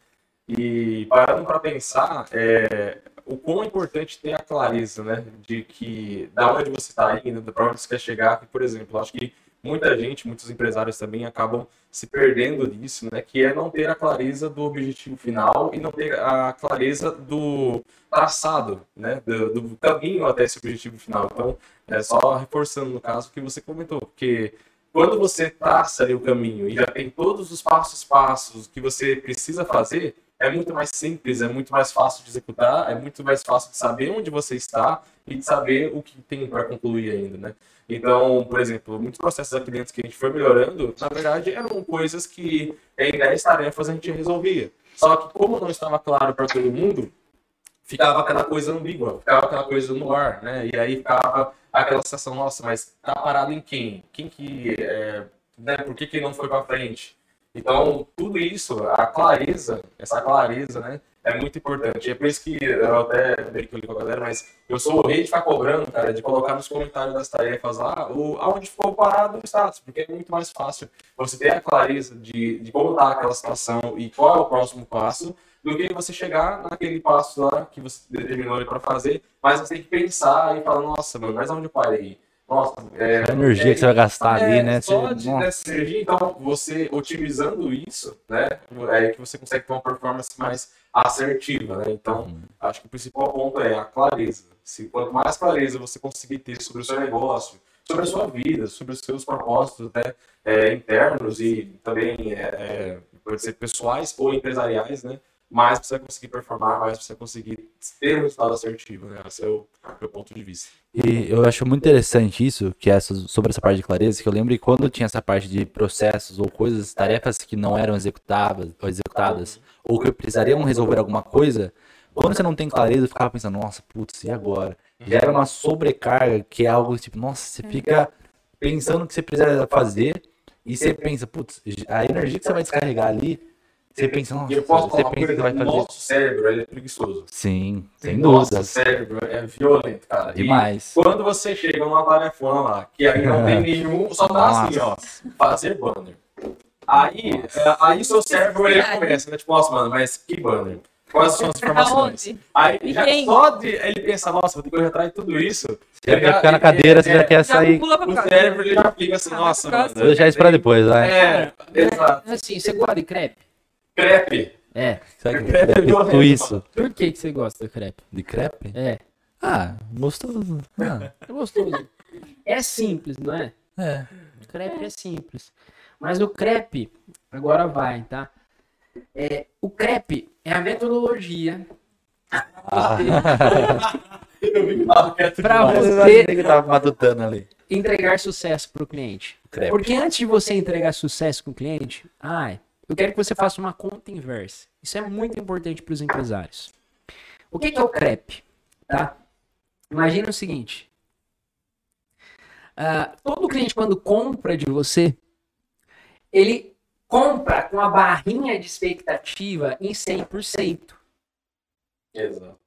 e parando para pensar é, o quão é importante ter a clareza, né, de que, da onde você está indo, para onde você quer chegar, que, por exemplo, acho que muita gente, muitos empresários também acabam se perdendo disso, né? Que é não ter a clareza do objetivo final e não ter a clareza do traçado, né? Do, do caminho até esse objetivo final. Então, é só reforçando no caso que você comentou, porque quando você traça ali o caminho e já tem todos os passos passos que você precisa fazer, é muito mais simples, é muito mais fácil de executar, é muito mais fácil de saber onde você está e de saber o que tem para concluir ainda, né? Então, por exemplo, muitos processos aqui dentro que a gente foi melhorando, na verdade, eram coisas que em 10 tarefas a gente resolvia. Só que como não estava claro para todo mundo, ficava aquela coisa ambígua, ficava aquela coisa no ar, né? E aí ficava aquela sensação, nossa, mas tá parado em quem? Quem que, é, né? Por que que não foi para frente? Então, tudo isso, a clareza, essa clareza, né? É muito importante. É por isso que eu até brinco com a galera, mas eu sou o rei de ficar cobrando, cara, de colocar nos comentários das tarefas lá o, aonde ficou parado o status, porque é muito mais fácil você ter a clareza de, de como está aquela situação e qual é o próximo passo, do que você chegar naquele passo lá que você determinou para fazer, mas você tem que pensar e falar, nossa, mano, mas onde eu parei? Nossa, é, A energia que você vai gastar ali, né? Só Você- de, dessa energia, então, você otimizando isso, né, é que você consegue ter uma performance mais assertiva, né? Então, acho que o principal ponto é a clareza. Se quanto mais clareza você conseguir ter sobre o seu negócio, sobre a sua vida, sobre os seus propósitos né, é, internos e também é, é, pode ser pessoais ou empresariais, né? Mais você vai conseguir performar, mais você vai conseguir ter um resultado assertivo, né? Esse é o meu ponto de vista. E eu acho muito interessante isso, que é essa, sobre essa parte de clareza, que eu lembro que quando tinha essa parte de processos ou coisas, tarefas que não eram executadas, ou executadas, ou que precisariam resolver alguma coisa, quando você não tem clareza, eu ficava pensando, nossa, putz, e agora? Já era uma sobrecarga, que é algo tipo, nossa, você fica pensando o que você precisa fazer, e você pensa, putz, a energia que você vai descarregar ali, você pensa, nossa, E eu posso você falar uma pensa vai o fazer. nosso cérebro ele é preguiçoso. Sim, sem Nosso dúvidas. cérebro é violento, cara. E Demais. quando você chega numa tarefona lá, que aí não tem nenhum, só tá assim, ó, fazer banner. Aí, é, aí seu cérebro ele começa, né? Tipo, nossa, mano, mas que banner? Quais são as informações? Aonde? Aí já só de ele pensa, nossa, vou ter que correr atrás de tudo isso. Você já quer ficar na cadeira, você já quer Já sair. O cérebro ele já fica assim, nossa, mano. Vou deixar isso pra depois, vai. É, exato. Assim, você gosta de crepe? Crepe. É. Sabe que Crepe é crepe violento, suíço? Por que, que você gosta de crepe? De crepe? É. Ah, gostoso. Ah, É gostoso. É simples, não é? é. Crepe é simples. Mas o crepe, agora vai, tá? É, o crepe é a metodologia. Ah, você- eu imaginei que tava matutando ali. entregar sucesso para o cliente. Crepe. Porque antes de você entregar sucesso com o cliente, ai, eu quero que você faça uma conta inversa. Isso é muito importante para os empresários. O que, que é o crepe? Tá? Imagina o seguinte. ah, todo cliente, quando compra de você, ele compra com a barrinha de expectativa em 100%. Exato.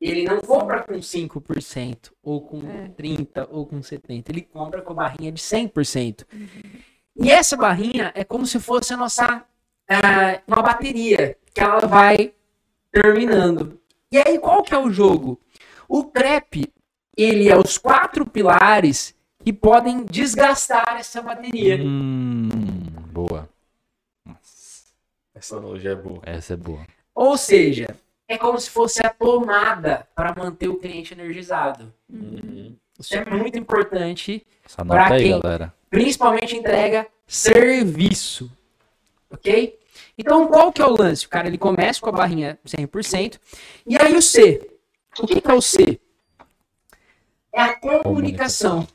Ele não compra com 5%, ou com É. 30%, ou com 70%. Ele compra com a barrinha de 100%. E essa barrinha é como se fosse a nossa ah, uma bateria, que ela vai terminando. E aí, qual que é o jogo? O crepe, ele é os quatro pilares que podem desgastar essa bateria. Hum, boa. Nossa, Essa analogia é boa. essa é boa. Ou seja, é como se fosse a tomada para manter o cliente energizado. Uhum. Isso é muito importante, Essa Pra nota aí, quem? galera. principalmente entrega serviço. Ok? Então, qual que é o lance? O cara ele começa com a barrinha 100%. E aí o C. O que, que é o C? É a comunicação.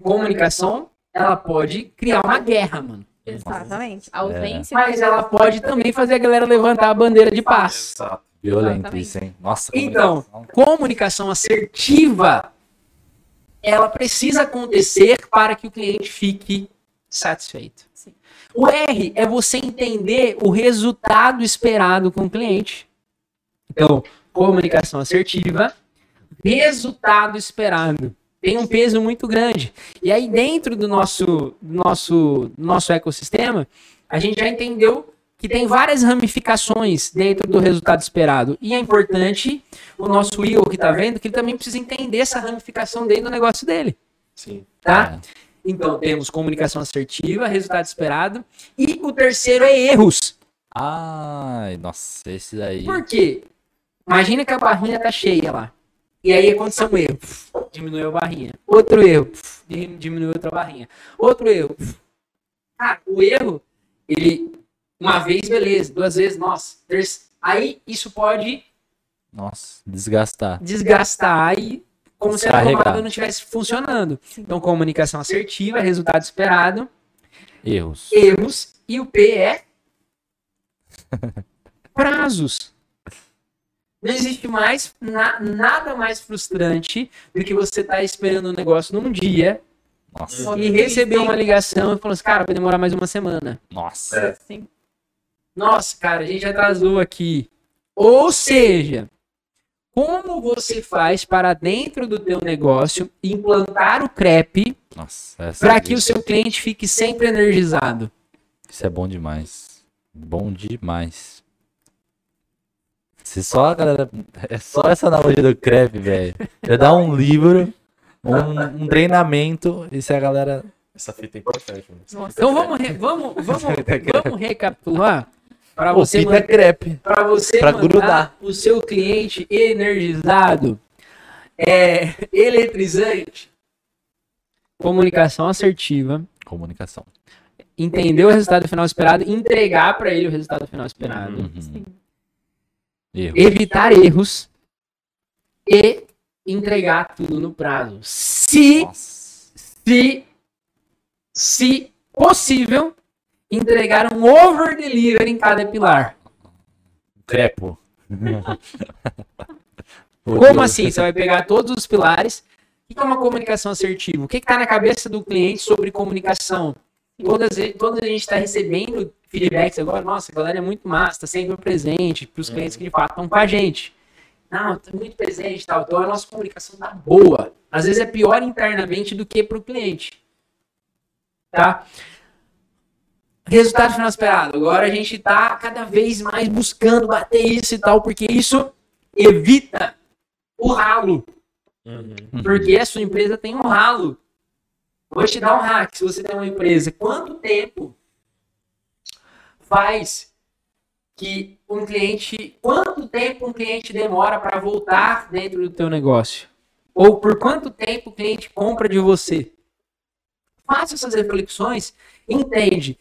Comunicação, ela pode criar uma guerra, mano. Exatamente. A ausência. Mas ela pode também fazer a galera levantar a bandeira de paz. Exato. Violento isso, hein? Nossa, Então, comunicação. comunicação assertiva, ela precisa acontecer para que o cliente fique satisfeito. Sim. O R é você entender o resultado esperado com o cliente. Então, comunicação assertiva, resultado esperado. Tem um peso muito grande. E aí, dentro do nosso, do nosso, do nosso ecossistema, a gente já entendeu que tem várias ramificações dentro do resultado esperado. E é importante o nosso Igor que está vendo, que ele também precisa entender essa ramificação dentro do negócio dele. Sim. Tá? Então, temos comunicação assertiva, resultado esperado. E o terceiro é erros. Ai, nossa, esse daí. Por quê? Imagina que a barrinha tá cheia lá. E aí aconteceu um erro. Diminuiu a barrinha. Outro erro. Diminuiu outra barrinha. Outro erro. Ah, o erro, ele. Uma vez, beleza. Duas vezes, nossa. Terce- Aí isso pode Nossa, desgastar. desgastar e como se a tomada não estivesse funcionando. Então, comunicação assertiva, resultado esperado, Erros. erros e o P é prazos. Não existe mais na- nada mais frustrante do que você estar esperando um negócio num dia Nossa, e receber uma ligação e falar assim, cara, vai demorar mais uma semana. nossa. É. Sim. Nossa, cara, a gente atrasou aqui. Ou seja, como você faz para dentro do teu negócio implantar o crepe para que o seu cliente fique sempre energizado? Isso é bom demais. Bom demais. Se só a galera. É só essa analogia do crepe, velho. Já dá um livro, um, um treinamento, e se a galera. Essa fita é importante. Nossa. Então é- vamos, re- vamos, vamos, vamos recapitular para você, fita man- crepe. pra você pra mandar grudar. o seu cliente energizado. É, eletrizante. Comunicação assertiva. Comunicação. Entender o resultado final esperado. Entregar para ele o resultado final esperado. Uhum. Erro. Evitar erros. E entregar tudo no prazo. Se Nossa. se, se possível, entregar um over delivery em cada pilar. Crepo. Como assim? Você vai pegar todos os pilares. O que é uma comunicação assertiva? O que está na cabeça do cliente sobre comunicação? Todas, todas a gente está recebendo feedbacks agora. Nossa, a galera é muito massa, está sempre presente para os clientes que de fato estão com a gente. Não, está muito presente e tal. Então a nossa comunicação está boa. Às vezes é pior internamente do que para o cliente. Tá? Resultado final esperado. Agora a gente está cada vez mais buscando bater isso e tal, porque isso evita o ralo. Uhum. Porque a sua empresa tem um ralo. Vou te dar um hack. Se você tem uma empresa, quanto tempo faz que um cliente, quanto tempo um cliente demora para voltar dentro do teu negócio? Ou por quanto tempo o cliente compra de você? Faça essas reflexões, entende.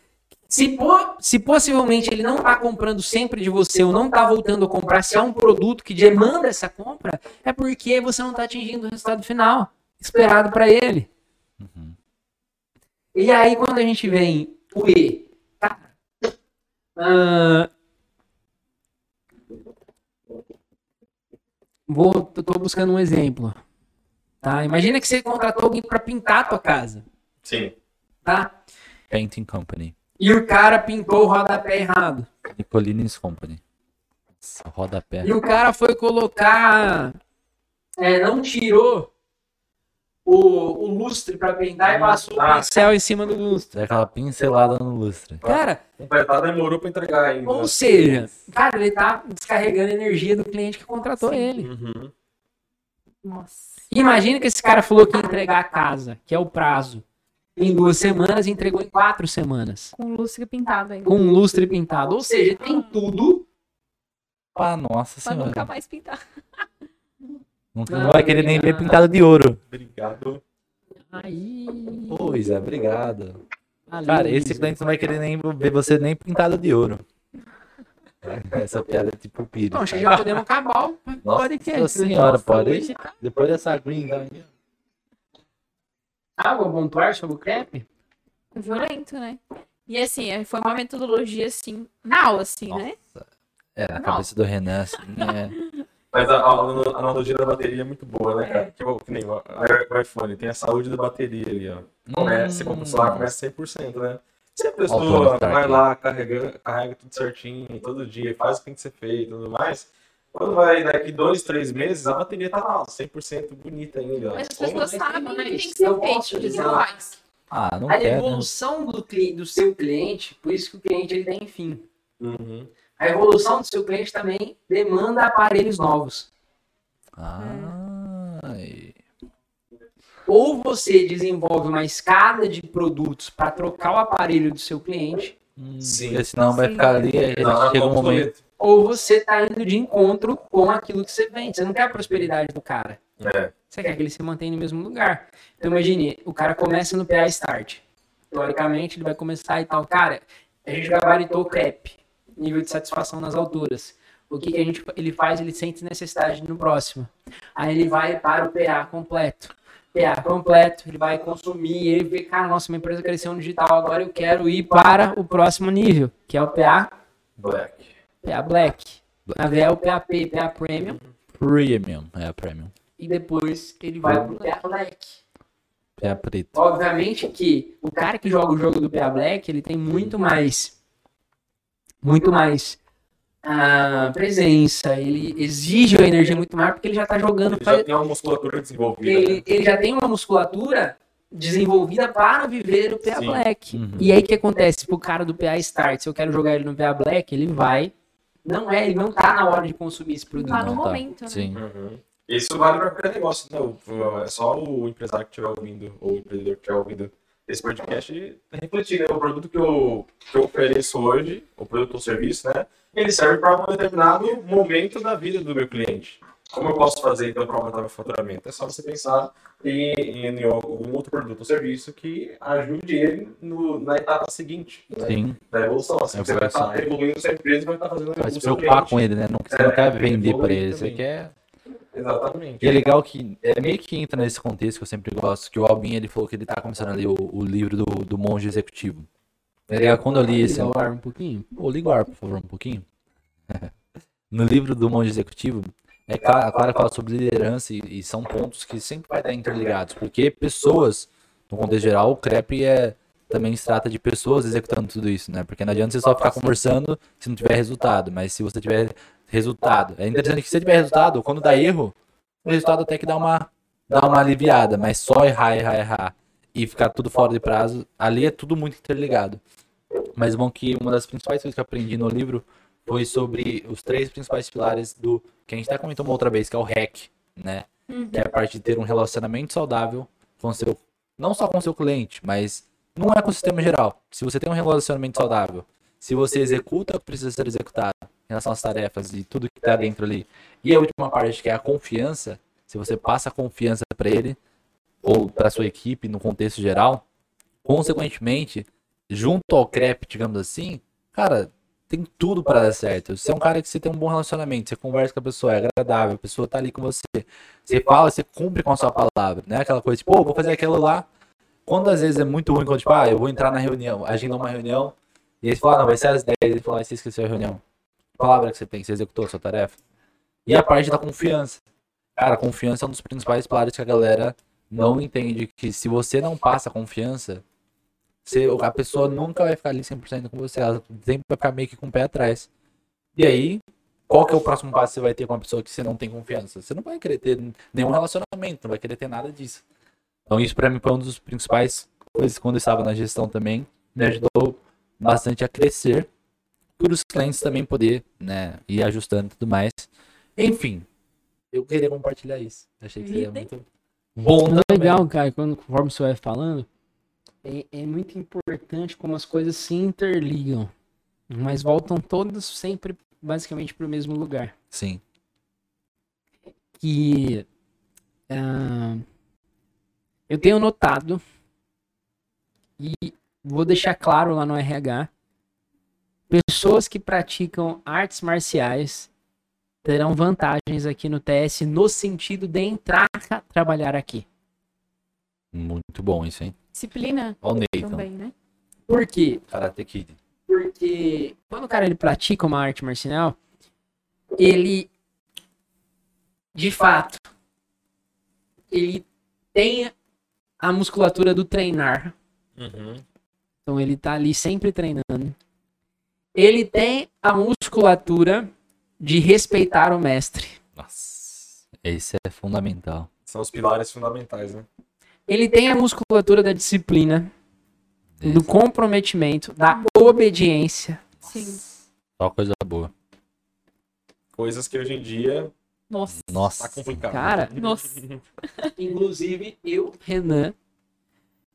Se, se possivelmente ele não está comprando sempre de você ou não está voltando a comprar, se é um produto que demanda essa compra, é porque você não está atingindo o resultado final esperado para ele. E aí, quando a gente vem o E, tá? Ah, vou, tô buscando um exemplo. Tá? Imagina que você contratou alguém para pintar a tua casa, Sim. tá? Painting Company. E o cara pintou o rodapé errado. Nicolines Company. Rodapé. E o cara foi colocar. é, não tirou o, o lustre pra pintar e passou o Ah, pincel em cima do lustre. É aquela pincelada no lustre. Cara, Completar demorou pra entregar ainda. ou seja, cara, ele tá descarregando a energia do cliente que contratou ele. Uhum. Nossa. Imagina que esse cara falou que ia entregar a casa, que é o prazo, em duas semanas e entregou em quatro semanas. Com lustre pintado ainda. Com lustre pintado. Ou seja, tem tudo. Ah, nossa Pra senhora. nunca mais pintar. Não, não vai querer nem ver pintado de ouro. Obrigado. Aí. Pois é, obrigado. valeu, Cara, esse cliente não vai querer nem ver você nem pintado de ouro. Essa piada é tipo pires. Bom, acho que já podemos acabar o Nossa podcast. né? senhora, pode. hoje- Depois dessa green, tá? Algo a pontuar sobre o crepe? Violento, né? E assim, foi uma metodologia assim, now, assim, né? É, na cabeça do Renan, assim, é. Mas a, a, a analogia da bateria é muito boa, né, cara? Que, o- que nem o, o iPhone tem a saúde da bateria ali, ó. Começa, você compra o celular, começa 100%, né? Se a pessoa tá vai lá, carrega, carrega tudo certinho, todo dia, faz o que tem que ser feito e tudo mais, quando vai daqui dois, três meses, a bateria tá lá, 100% bonita ainda. Mas as pessoas sabem que tem que eu ser posso feito, o que dizer não uma- faz. Ah, não A quer, né? evolução do, cli- do seu cliente, por isso que o cliente ele tem fim. Uhum. A evolução do seu cliente também demanda aparelhos novos. Ai. Ou você desenvolve uma escada de produtos para trocar o aparelho do seu cliente, Sim. Porque senão vai ficar ali, Tá chega um momento. Ou você está indo de encontro com aquilo que você vende. Você não quer a prosperidade do cara. É. Você quer que ele se mantenha no mesmo lugar. Então imagine, o cara começa no PA Start. Teoricamente, ele vai começar e tal. Cara, a gente gabaritou o CREP, nível de satisfação nas alturas. O que, que a gente, ele faz? Ele sente necessidade no próximo. Aí ele vai para o PA completo. PA completo, ele vai consumir, ele vê, cara, nossa, minha empresa cresceu no digital, agora eu quero ir para o próximo nível, que é o PA, Black. PA Black. Na verdade é o PAP, PA Premium, Premium. É, premium. e depois ele vai para o PA Black. É preto. Obviamente que o cara que joga o jogo do PA Black, ele tem muito mais. Muito mais ah, presença. Ele exige a energia muito mais porque ele já tá jogando. Ele já tem uma musculatura desenvolvida. Ele, né? ele já tem uma musculatura desenvolvida para viver o PA Sim. Black. Uhum. E aí o que acontece? Pro cara do PA Start, se eu quero jogar ele no PA Black, ele vai. Não é, ele não tá na hora de consumir esse produto. Tá no Não tá. momento, né? Sim. Uhum. Isso vale para qualquer negócio, né? O- É só o empresário que estiver ouvindo, ou o empreendedor que estiver ouvindo esse podcast, refletir, né? O produto que eu, que eu ofereço hoje, o produto ou serviço, né? Ele serve para um determinado momento da vida do meu cliente. Como eu posso fazer, então, para aumentar meu faturamento? É só você pensar em, em algum outro produto ou serviço que ajude ele no- na etapa seguinte, né? Sim. Da evolução. Assim, você vai Evolução. estar evoluindo sua empresa e vai estar fazendo Vai se o seu preocupar com ele, né? Não, você não É, quer vender pra evoluir ele, você também. quer. Exatamente. E é legal que é meio que entra nesse contexto que eu sempre gosto, que o Albin ele falou que ele tá começando a ler o, o livro do, do monge executivo. É legal quando eu li esse. Liga o ar um pouquinho. Liga o ar, por favor, um pouquinho. no livro do monge executivo, é cla- a Clara fala sobre liderança e, e são pontos que sempre vai estar interligados, porque pessoas, no contexto geral, o CREP é também se trata de pessoas executando tudo isso, né? Porque não adianta você só ficar conversando se não tiver resultado, mas se você tiver resultado, é interessante que se tiver resultado, quando dá erro, o resultado até que dá uma dá uma aliviada, mas só errar, errar, errar e ficar tudo fora de prazo, ali é tudo muito interligado. Mas bom que uma das principais coisas que eu aprendi no livro foi sobre os três principais pilares do que a gente até comentou uma outra vez, que é o REC, né? Que é a parte de ter um relacionamento saudável com seu não só com seu cliente, mas num ecossistema geral. Se você tem um relacionamento saudável, se você executa o que precisa ser executado em relação às tarefas e tudo que está dentro ali, e a última parte que é a confiança, se você passa a confiança para ele ou para sua equipe no contexto geral, consequentemente junto ao crepe, digamos assim, cara, tem tudo pra dar certo. Você é um cara que você tem um bom relacionamento, você conversa com a pessoa, é agradável, a pessoa tá ali com você. Você fala, você cumpre com a sua palavra, né? Aquela coisa, tipo, vou fazer aquilo lá. Quando às vezes é muito ruim, quando, tipo, ah, eu vou entrar na reunião, agenda uma reunião, e aí você fala, não, vai ser às 10, ele fala, ah, você esqueceu a reunião. Palavra que você tem, você executou a sua tarefa. E a parte da confiança. Cara, confiança é um dos principais pilares que a galera não entende, que se você não passa confiança, você, a pessoa nunca vai ficar ali 100% com você, ela sempre vai ficar meio que com o pé atrás. E aí, qual que é o próximo passo que você vai ter com uma pessoa que você não tem confiança? Você não vai querer ter nenhum relacionamento, não vai querer ter nada disso. Então isso pra mim foi um dos principais coisas quando eu estava na gestão também, me ajudou bastante a crescer, por os clientes também poder, né, ir ajustando e tudo mais. Enfim, eu queria compartilhar isso. Achei que seria muito bom também. Legal, cara, quando, conforme você vai falando, é, é muito importante como as coisas se interligam, mas voltam todas sempre basicamente para o mesmo lugar. Sim. Que ah, eu tenho notado e vou deixar claro lá no RH, pessoas que praticam artes marciais terão vantagens aqui no TS no sentido de entrar a trabalhar aqui. Muito bom isso, hein? Disciplina Ó o Nathan, também, né? Por quê? Karate Kid. Porque quando o cara ele pratica uma arte marcial, ele de fato ele tem a musculatura do treinar. Uhum. Então ele tá ali sempre treinando. Ele tem a musculatura de respeitar o mestre. Nossa, esse é fundamental. São os pilares fundamentais, né? Ele tem a musculatura da disciplina, do Esse- comprometimento, da obediência. Sim. Só coisa boa. Coisas que hoje em dia Nossa. tá Nossa, complicado. Cara, Nossa. inclusive eu, Renan,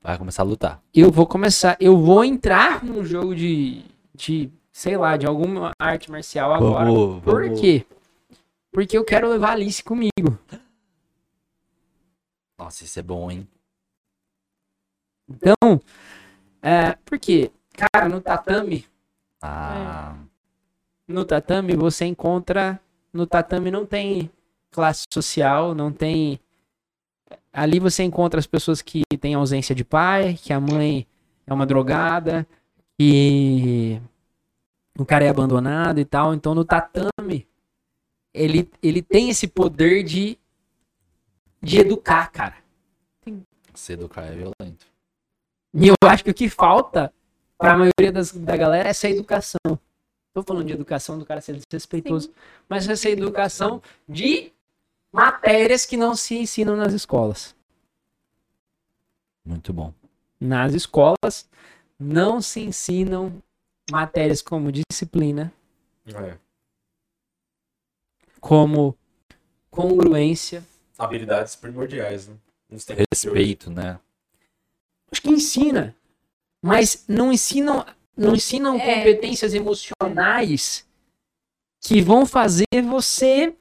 vai começar a lutar. eu vou começar, eu vou entrar num jogo de, de sei lá, de alguma arte marcial agora. Vamos, Por vamos- quê? Porque eu quero levar a Alice comigo. Nossa, isso é bom, hein? Então, é, porque, cara, no tatame, Ah, no tatame você encontra, no tatame não tem classe social, não tem ali você encontra as pessoas que têm ausência de pai, que a mãe é uma drogada, que o cara é abandonado e tal. Então no tatame ele, ele tem esse poder de de educar, cara. se educar é violento. E eu acho que o que falta para a maioria das, da galera é essa educação. Tô falando de educação do cara ser desrespeitoso, mas essa educação de matérias que não se ensinam nas escolas. Muito bom. Nas escolas não se ensinam matérias como disciplina, É. como congruência. Habilidades primordiais, né? Respeito, né? Acho que ensina, mas não ensinam, não ensinam É. competências emocionais que vão fazer você,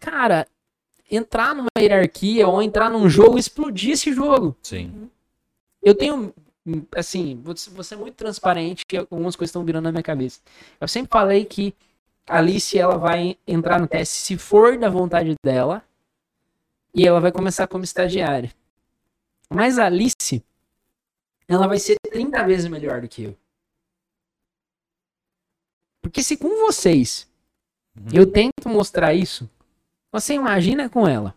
cara, entrar numa hierarquia ou entrar num jogo e explodir esse jogo. Sim. Eu tenho, assim, vou ser- vou ser muito transparente que algumas coisas estão virando na minha cabeça. Eu sempre falei que a Alice ela vai entrar no teste se for da vontade dela e ela vai começar como estagiária. Mas a Alice, ela vai ser 30 vezes melhor do que eu. Porque se com vocês eu tento mostrar isso, você imagina com ela.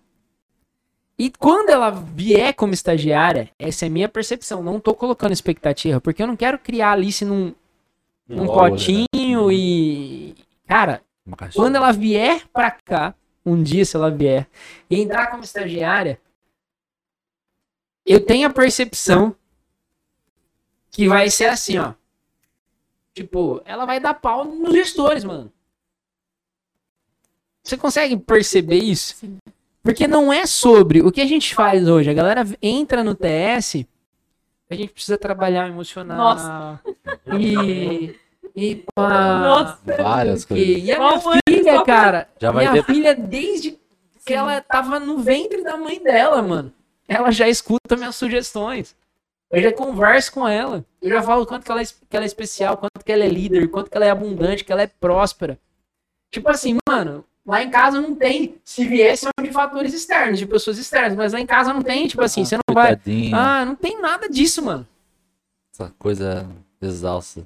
E quando ela vier como estagiária, essa é a minha percepção. Não tô colocando expectativa, porque eu não quero criar a Alice num, num Olha, potinho e. Cara, quando ela vier pra cá, um dia se ela vier, e entrar como estagiária, eu tenho a percepção que vai ser assim, ó. Tipo, ela vai dar pau nos gestores, mano. Você consegue perceber isso? Sim. Porque não é sobre o que a gente faz hoje. A galera entra no TS, a gente precisa trabalhar emocional. Nossa. E. E pá, Nossa. Várias e, coisas. e a minha é? filha, cara, Já vai minha ter- filha, desde que ela tava no ventre da mãe dela, mano, ela já escuta minhas sugestões. Eu já converso com ela. Eu já falo quanto que ela, é, que ela é especial, quanto que ela é líder, quanto que ela é abundante, que ela é próspera. Tipo assim, mano, lá em casa não tem. Se vier, são de fatores externos, de pessoas externas. Mas lá em casa não tem, tipo assim, você não vai. Coitadinha, Ah, não tem nada disso, mano. Essa coisa exausta.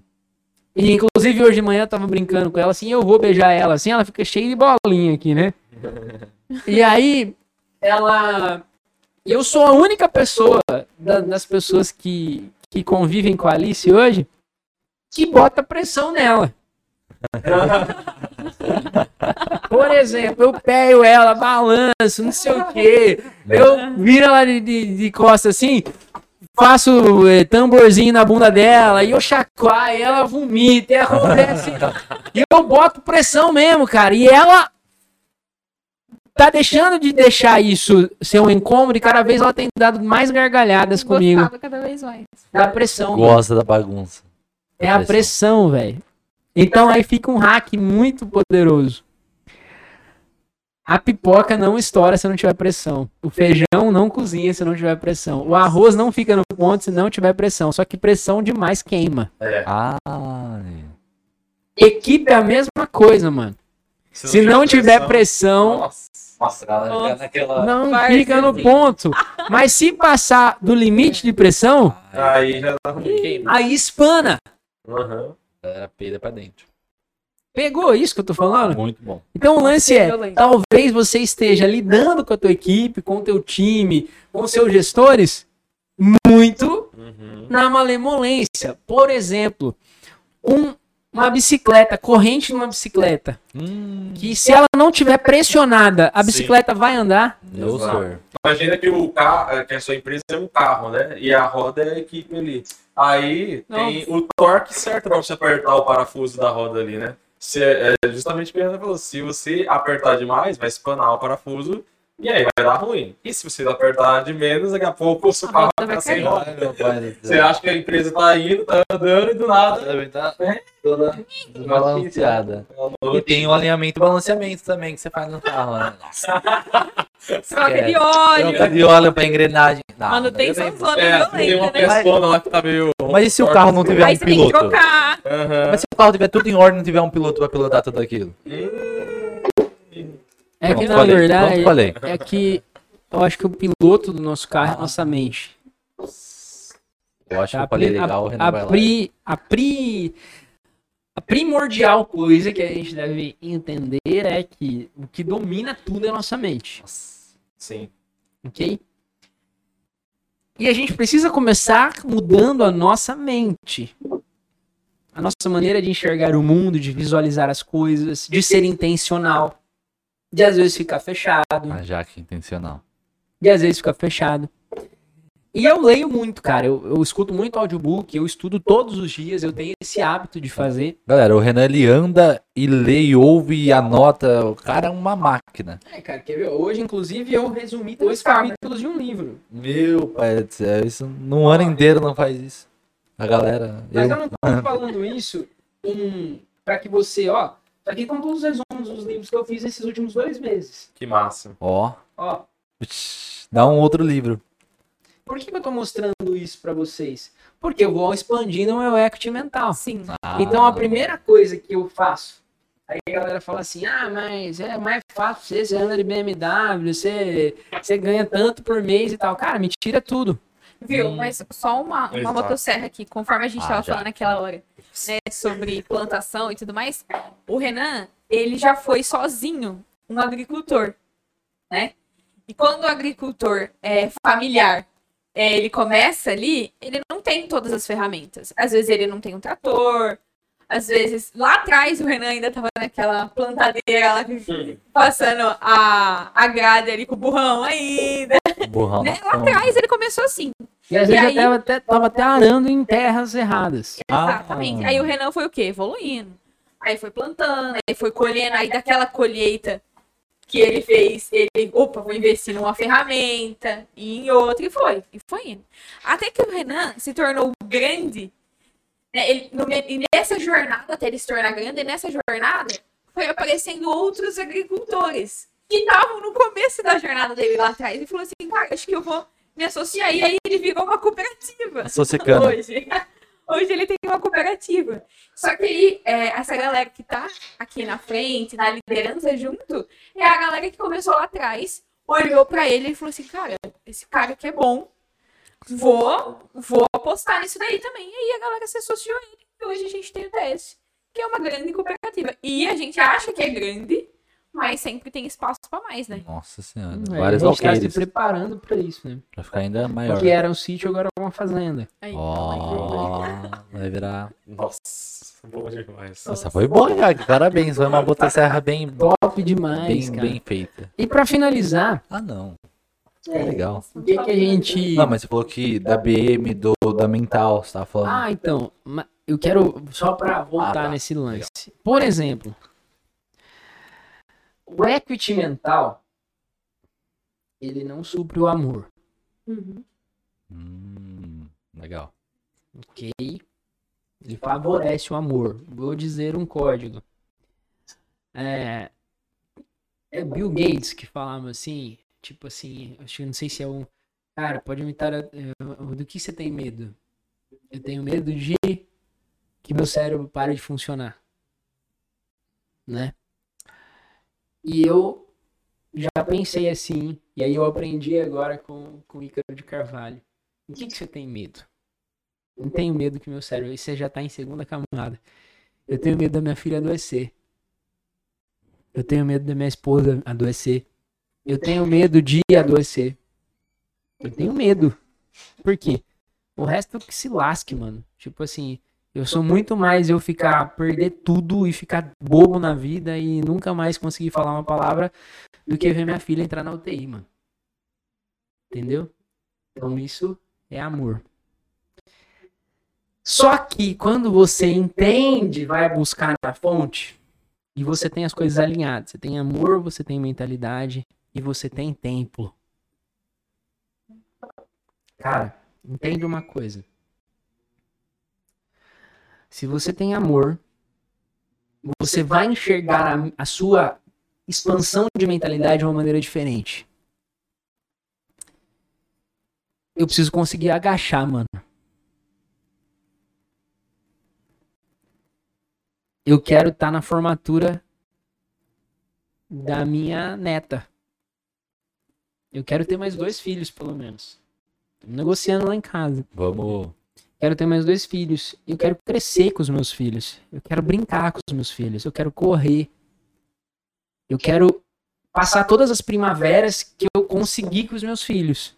E, inclusive, hoje de manhã eu tava brincando com ela assim, eu vou beijar ela assim, ela fica cheia de bolinha aqui, né? E aí, ela. Eu sou a única pessoa da- das pessoas que, que convivem com a Alice hoje que bota pressão nela. Por exemplo, eu pego ela, balanço, não sei o quê. Eu viro ela de, de, de costas assim, faço eh, tamborzinho na bunda dela, e eu chacoalho, ela vomita, e acontece. e eu boto pressão mesmo, cara. E ela tá deixando de deixar isso ser um incômodo, e cada vez ela tem dado mais gargalhadas comigo. Gostava cada vez mais. Da pressão. Gosta da bagunça. É a pressão, velho. Então aí fica um hack muito poderoso. A pipoca não estoura se não tiver pressão. O feijão não cozinha se não tiver pressão. O arroz não fica no ponto se não tiver pressão. Só que pressão demais queima. Ai. Equipe é a mesma coisa, mano. Se não tiver pressão, Nossa. Nossa, naquela. não Vai, fica no ponto. Mas se passar do limite de pressão, Aí já tá ruim. aí espana. Aham. Era peida pra dentro. Pegou isso que eu tô falando? Muito bom. Então o lance é, talvez você esteja lidando com a tua equipe, com o teu time, com os seus gestores, muito Uhum. na malemolência. Por exemplo, um- uma bicicleta, corrente numa bicicleta, Hum, que se ela não tiver pressionada, a Sim. bicicleta vai andar. senhor. Imagina que o carro, que a sua empresa é um carro, né? E a roda é a equipe ali. Aí tem o torque certo para você apertar o parafuso da roda ali, né? Se, é justamente o que a Ana falou, se você apertar demais, vai espanar o parafuso e aí vai dar ruim. E se você apertar de menos, daqui a pouco o seu A carro vai ficar sem cair. roda. Você acha que a empresa tá indo, tá andando e do nada. Também tá toda desbalanceada. E tem o alinhamento e balanceamento também que você faz no carro, né? Nossa, Troca de troca óleo. de óleo pra engrenagem. Não, Manutenção não é bem- zona É, tem uma né? pessoa lá que tá meio. Mas e se o carro não tiver Aí um você tem que piloto? trocar. Aham. Mas se o carro tiver tudo em ordem e não tiver um piloto pra pilotar tudo aquilo? É que Pronto, na falei. verdade Pronto, falei. é que eu acho que o piloto do nosso carro é a nossa mente. Eu acho que A, eu falei legal, o a, a, pri- a, pri- a primordial coisa que a gente deve entender é que o que domina tudo é a nossa mente, Sim. ok? E a gente precisa começar mudando a nossa mente. A nossa maneira de enxergar o mundo, de visualizar as coisas, de ser intencional, de às vezes ficar fechado, A Jaque intencional. de às vezes ficar fechado. E eu leio muito, cara. Eu, eu escuto muito audiobook, eu estudo todos os dias, eu tenho esse hábito de fazer. Galera, o Renan ele anda e lê e ouve e anota. O cara é uma máquina. É, cara, quer ver? Hoje, inclusive, eu resumi dois capítulos de um livro. Meu pai do céu, isso num ano inteiro não faz isso. A galera. Mas eu- eu não tô falando isso em... pra que você, ó. Aqui estão todos os resumos dos livros que eu fiz nesses últimos dois meses. Que massa. Ó, Ó, dá um outro livro. por que, que eu tô mostrando isso pra vocês? Porque eu vou expandindo o meu equity mental. Sim. Então a primeira coisa que eu faço, aí a galera fala assim, ah, mas é mais fácil você, você anda de BMW, você, você ganha tanto por mês e tal. Cara, me tira tudo. Viu? Mas só uma, uma Exato. motosserra aqui, conforme a gente Ah, tava já. falando naquela hora, né, sobre plantação e tudo mais. O Renan, ele já foi sozinho um agricultor, né? E quando o agricultor é familiar, é, ele começa ali, ele não tem todas as ferramentas. Às vezes ele não tem um trator, às vezes lá atrás o Renan ainda tava naquela plantadeira lá, passando a, a grade ali com o burrão ainda. Burrão. Né? Lá atrás ele começou assim. E às E vezes aí- tava até, tava até arando em terras erradas. Exatamente. Ah. Aí o Renan foi o quê? Evoluindo. Aí foi plantando, aí foi colhendo, aí daquela colheita que ele fez, ele, opa, vou investir numa ferramenta e em outra, e foi, e foi indo. Até que o Renan se tornou grande, né, ele, no e nessa jornada, até ele se tornar grande, nessa jornada, foi aparecendo outros agricultores que estavam no começo da jornada dele lá atrás, e falou assim, cara, acho que eu vou me associar. E aí ele virou uma cooperativa. Associando. Hoje. Hoje ele tem uma cooperativa. Só que aí, é, essa galera que tá aqui na frente, na liderança junto, é a galera que começou lá atrás, olhou pra ele e falou assim, cara, esse cara aqui é bom, vou, vou apostar nisso daí também. E aí a galera se associou a ele. E hoje a gente tem o TS, que é uma grande cooperativa. E a gente acha que é grande, mas sempre tem espaço pra mais, né? Nossa senhora. É, Vários a gente tá se preparando pra isso, né? Pra ficar ainda maior. Porque era um sítio, agora é uma fazenda. Aí, Ó, vai virar. Nossa, bom demais. Essa foi boa, cara. Parabéns. Foi uma motosserra bem, Top demais, bem, cara. bem feita. E pra finalizar, Ah, não. É legal. o que, que a gente. Não, mas você falou que da BM, do, da mental, você tava falando. Ah, então, eu quero só pra voltar Ah, tá. nesse lance. Por exemplo, o equity mental, ele não supre o amor, Uhum. Hum, legal. ok? Ele favorece o amor. Vou dizer um código. É, é Bill Gates que falava assim, tipo assim, acho que não sei se é um. Cara, pode imitar. a- eh, do que você tem medo? Eu tenho medo de que meu cérebro pare de funcionar. Né? E eu já pensei assim, e aí eu aprendi agora com, com o Ícaro de Carvalho. O que, que você tem medo? Não tenho medo que meu cérebro. Você já tá em segunda camada. Eu tenho medo da minha filha adoecer. Eu tenho medo da minha esposa adoecer. Eu tenho medo de adoecer. Eu tenho medo. Por quê? O resto que se lasque, mano. Tipo assim, eu sou muito mais eu ficar, perder tudo e ficar bobo na vida e nunca mais conseguir falar uma palavra do que ver minha filha entrar na UTI, mano. Entendeu? Então isso é amor. Só que quando você entende, vai buscar na fonte, e você tem as coisas alinhadas. Você tem amor, você tem mentalidade e você tem templo. Cara, entende uma coisa. Se você tem amor, você vai enxergar a, a sua expansão de mentalidade de uma maneira diferente. Eu preciso conseguir agachar, mano. Eu quero estar na formatura da minha neta. Eu quero ter mais dois filhos, pelo menos. Tô negociando lá em casa. Vamos. Quero ter mais dois filhos. Eu quero crescer com os meus filhos. Eu quero brincar com os meus filhos. Eu quero correr. Eu quero passar todas as primaveras que eu consegui com os meus filhos.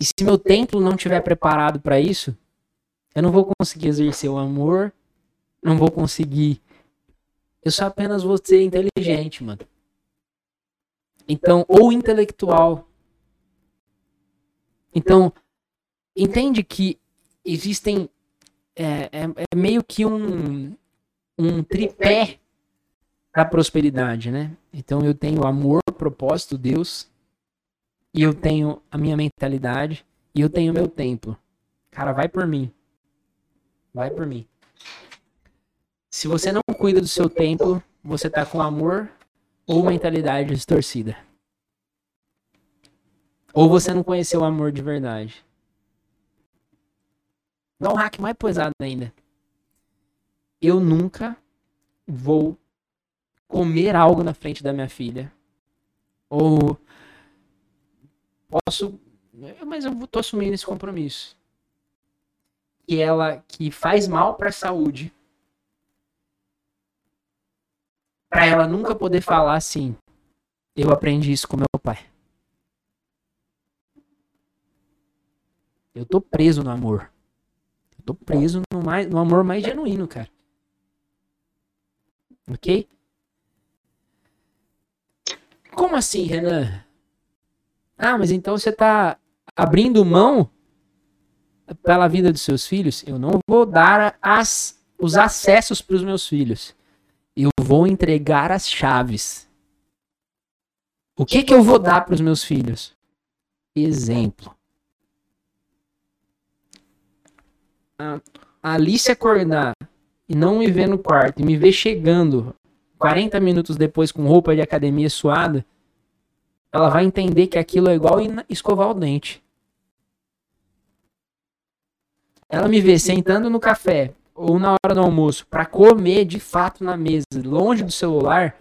E se meu templo não estiver preparado para isso, eu não vou conseguir exercer o amor, não vou conseguir. Eu só apenas vou ser inteligente, mano. Então, ou intelectual. Então, entende que existem. É, é, é meio que um, um tripé da prosperidade, né? Então, eu tenho amor, propósito, Deus. E eu tenho a minha mentalidade. E eu tenho meu templo. Cara, vai por mim. Vai por mim. Se você não cuida do seu templo, você tá com amor ou mentalidade distorcida. Ou você não conheceu o amor de verdade. Dá um hack mais pesado ainda. Eu nunca vou comer algo na frente da minha filha. Ou posso. Mas eu tô assumindo esse compromisso. Que ela que faz mal para a saúde. Para ela nunca poder falar assim. Eu aprendi isso com meu pai. Eu tô preso no amor. Eu tô preso no, mais, no amor mais genuíno, cara. Ok? Como assim, Renan? Ah, mas então você tá abrindo mão pela vida dos seus filhos? Eu não vou dar as, os acessos para os meus filhos eu vou entregar as chaves. O que, que eu vou dar para os meus filhos? Exemplo. A Alice acordar e não me ver no quarto e me ver chegando 40 minutos depois com roupa de academia suada, ela vai entender que aquilo é igual escovar o dente. Ela me vê sentando no café, ou na hora do almoço para comer de fato na mesa, longe do celular,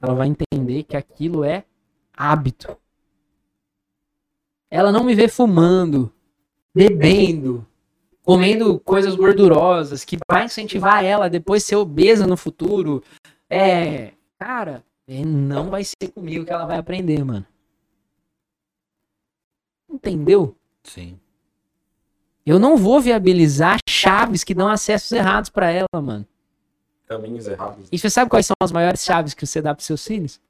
ela vai entender que aquilo é hábito. Ela não me vê fumando, bebendo, comendo coisas gordurosas que vai incentivar ela depois ser obesa no futuro. É, cara, é, não vai ser comigo que ela vai aprender, mano. Entendeu? Sim. Eu não vou viabilizar chaves que dão acessos errados pra ela, mano. Caminhos errados. E você sabe quais são as maiores chaves que você dá pros seus filhos?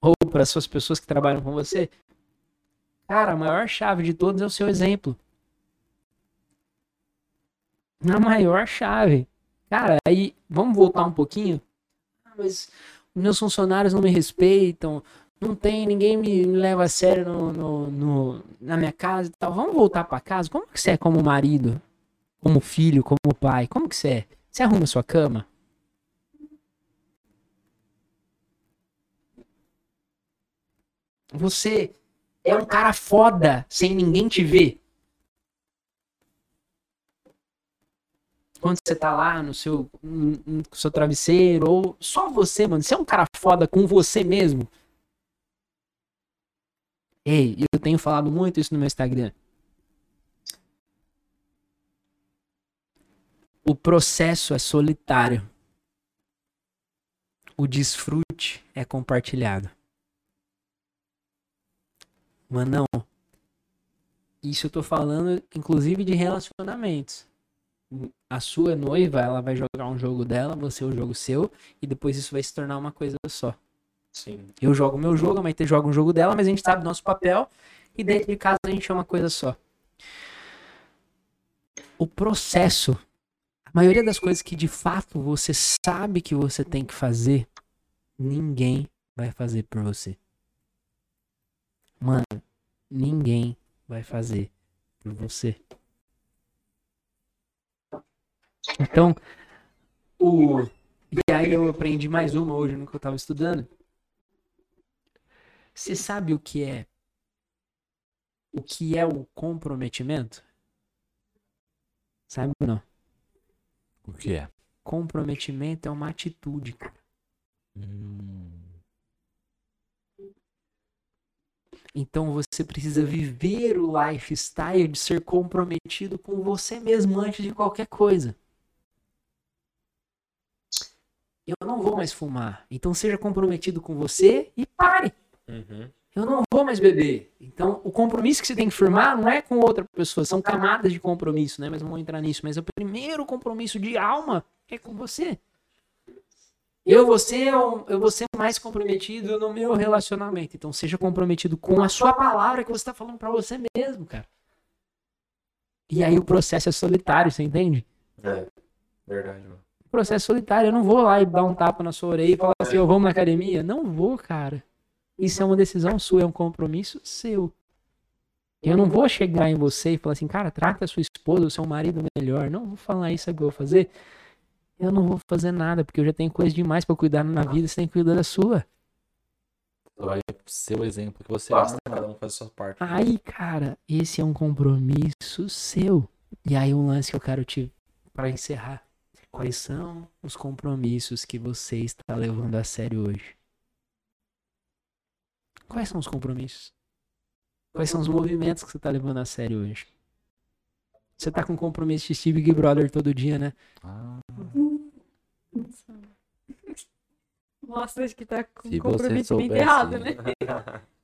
Ou para suas pessoas que trabalham com você? Cara, a maior chave de todos é o seu exemplo. A maior chave. Cara, aí vamos voltar um pouquinho. Ah, mas meus funcionários não me respeitam, não tem, ninguém me, me leva a sério no, no- no- na minha casa e tal. Vamos voltar pra casa? Como que você é como marido? Como filho, como pai? Como que você é? Você arruma sua cama? Você é um cara foda sem ninguém te ver. Quando você tá lá no seu, no seu travesseiro, ou só você, mano. Você é um cara foda com você mesmo. Ei, eu tenho falado muito isso no meu Instagram. O processo é solitário. O desfrute é compartilhado. Manão, isso eu tô falando inclusive de relacionamentos. A sua noiva, ela vai jogar um jogo dela, você o jogo seu, e depois isso vai se tornar uma coisa só. Sim. Eu jogo meu jogo, a Maite joga um jogo dela, mas a gente sabe o nosso papel e dentro de casa a gente é uma coisa só. O processo, a maioria das coisas que de fato você sabe que você tem que fazer, ninguém vai fazer por você. Mano, ninguém vai fazer por você. Então, o e aí eu aprendi mais uma hoje no que eu tava estudando. Você sabe o que é o que é o comprometimento? Sabe ou não? O que é? Comprometimento é uma atitude, cara. Hum, Então você precisa viver o lifestyle de ser comprometido com você mesmo antes de qualquer coisa. Eu não vou mais fumar. Então seja comprometido com você e pare. Uhum. Eu não vou mais beber. Então, o compromisso que você tem que firmar não é com outra pessoa, são camadas de compromisso, né? Mas não vou entrar nisso. Mas o primeiro compromisso de alma é com você. Eu vou ser, eu vou ser mais comprometido no meu relacionamento. Então, seja comprometido com a sua palavra que você está falando para você mesmo, cara. E aí o processo é solitário, você entende? É. Verdade, mano. O processo é solitário. Eu não vou lá e dar um tapa na sua orelha e falar assim, eu vamos na academia. Não vou, cara. Isso é uma decisão sua, é um compromisso seu. Eu não vou chegar em você e falar assim, cara, trata a sua esposa, o seu marido melhor. Não vou falar isso, sabe o que eu vou fazer? Eu não vou fazer nada, porque eu já tenho coisa demais pra cuidar na vida, você tem que cuidar da sua. vai ser o exemplo que você Basta cada um fazer a sua parte. Aí, cara, esse é um compromisso seu. E aí um lance que eu quero te para encerrar. Quais são os compromissos que você está levando a sério hoje? Quais são os compromissos? Quais são os movimentos que você está levando a sério hoje? Você tá com compromisso de assistir Big Brother todo dia, né? Ah, Nossa, acho que tá com Se você compromisso bem errado, né?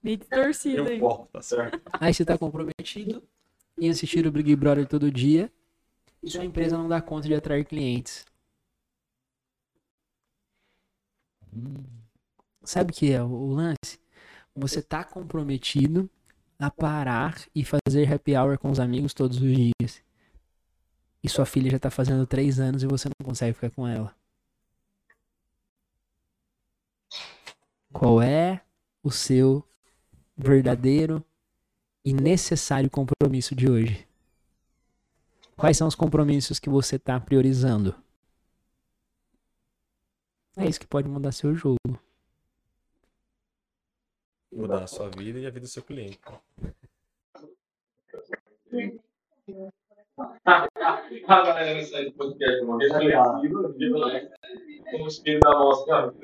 Bem distorcido Eu tá certo? Aí você tá comprometido em assistir o Big Brother todo dia e sua empresa não dá conta de atrair clientes. hum, Sabe o que é o lance? Você tá comprometido a parar e fazer happy hour com os amigos todos os dias. E sua filha já tá fazendo três anos e você não consegue ficar com ela. Qual é o seu verdadeiro e necessário compromisso de hoje? Quais são os compromissos que você tá priorizando? É isso que pode mudar seu jogo. Mudar a sua vida e a vida do seu cliente. A galera vai sair do podcast uma vez reflexiva, com o espírito da nossa.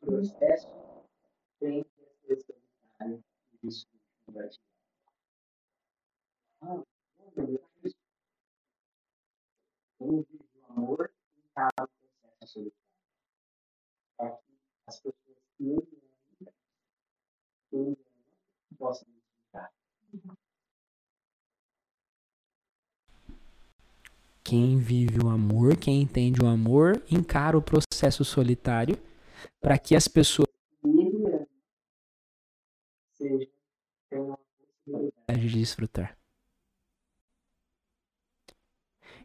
Processo tem o amor em cada processo as pessoas que ele ainda ele possam identificar. Quem vive o amor, quem entende o amor, encara o processo solitário para que as pessoas sejam tenham a possibilidade de desfrutar.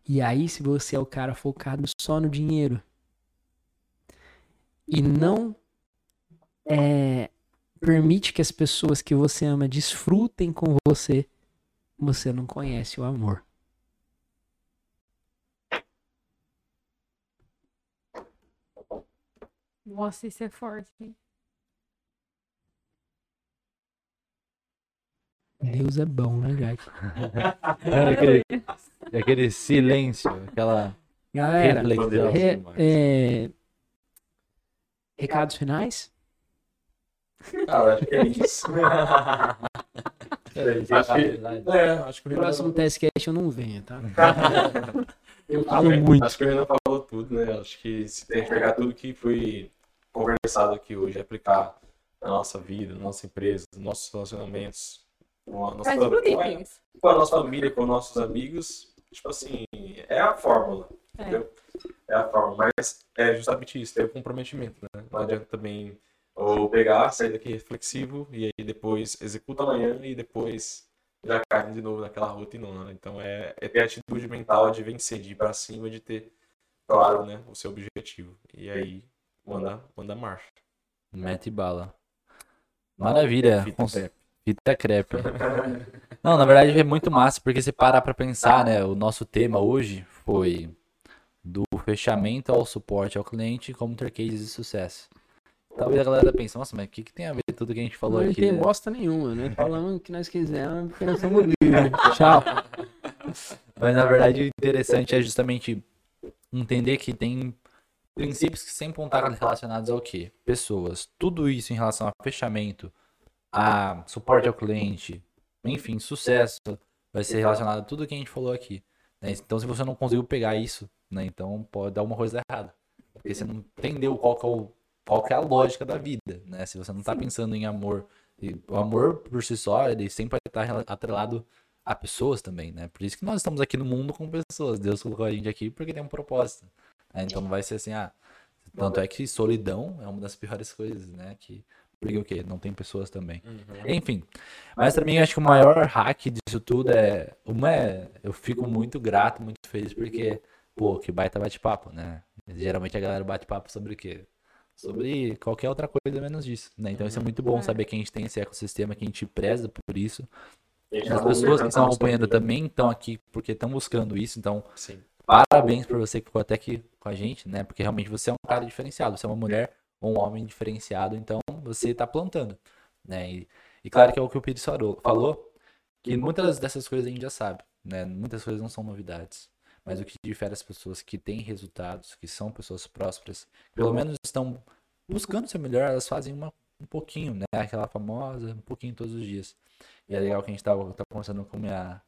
E aí, se você é o cara focado só no dinheiro e não é, permite que as pessoas que você ama desfrutem com você, você não conhece o amor. Nossa, isso é forte. hein? Deus é bom, né, Jack? É aquele, é aquele silêncio, aquela Galera, reflexão. re- é, recados finais? Cara, acho que é isso. acho que, é, acho que o próximo testcast eu não venho, tá? Eu Acho falo que- muito. Acho que o Renan falou tudo, né? Acho que se tem que pegar tudo que foi conversado aqui hoje, aplicar na nossa vida, na nossa empresa, nos nossos relacionamentos, com a nossa, Faz tudo com a- isso. com a nossa família, com nossos amigos. Tipo assim, é a fórmula, É. entendeu? É a fórmula, mas é justamente isso, ter o comprometimento, né? Não adianta também ou pegar, sair daqui reflexivo e aí depois executa amanhã e depois já cai de novo naquela rotina. Né? Então é, é ter a atitude mental de vencer, de ir pra cima, de ter claro, né, o seu objetivo. E aí manda, manda marcha. Mete bala. Maravilha. Fita Cons- crepe. Fita crepe. Não, na verdade é muito massa, porque você parar pra pensar, né? O nosso tema hoje foi do fechamento ao suporte ao cliente como ter cases de sucesso. Talvez a galera pense, nossa, mas o que, que tem a ver tudo que a gente falou Não aqui? tem né? bosta nenhuma, né? Falamos o que nós quisermos, porque nós somos livres. Tchau. Mas na verdade o interessante é justamente entender que tem princípios que sempre estar relacionados ao quê? Pessoas. Tudo isso em relação a fechamento, a suporte ao cliente, enfim, sucesso, vai ser relacionado a tudo que a gente falou aqui. né? Então se você não conseguiu pegar isso, né, então pode dar uma coisa errada. Porque você não entendeu qual que é, o, qual que é a lógica da vida, né? Se você não está pensando em amor, o amor por si só, ele sempre vai estar rela- atrelado a pessoas também, né? Por isso que nós estamos aqui no mundo com pessoas. Deus colocou a gente aqui porque tem um propósito. né? Então não vai ser assim, ah. Tanto é que solidão é uma das piores coisas, né? Que, porque o quê? Não tem pessoas também. Enfim. Mas também acho que o maior hack disso tudo é. Uma é. Eu fico muito grato, muito feliz, porque, pô, que baita bate-papo, né? Geralmente a galera bate papo sobre o quê? Sobre qualquer outra coisa menos disso, né? Então isso é muito bom saber que a gente tem esse ecossistema, que a gente preza por isso. As pessoas que estão acompanhando também estão aqui porque estão buscando isso, então Sim. parabéns por você que ficou até aqui com a gente, né? Porque realmente você é um cara diferenciado, você é uma mulher ou um homem diferenciado, então você está plantando, né? E, e claro que é o que o Pires falou, falou, que muitas dessas coisas a gente já sabe, né? Muitas coisas não são novidades, mas o que difere as pessoas que têm resultados, que são pessoas prósperas, que pelo menos estão buscando ser melhor, elas fazem uma, um pouquinho, né? Aquela famosa, um pouquinho todos os dias. E é legal que a gente tava, tava conversando com minha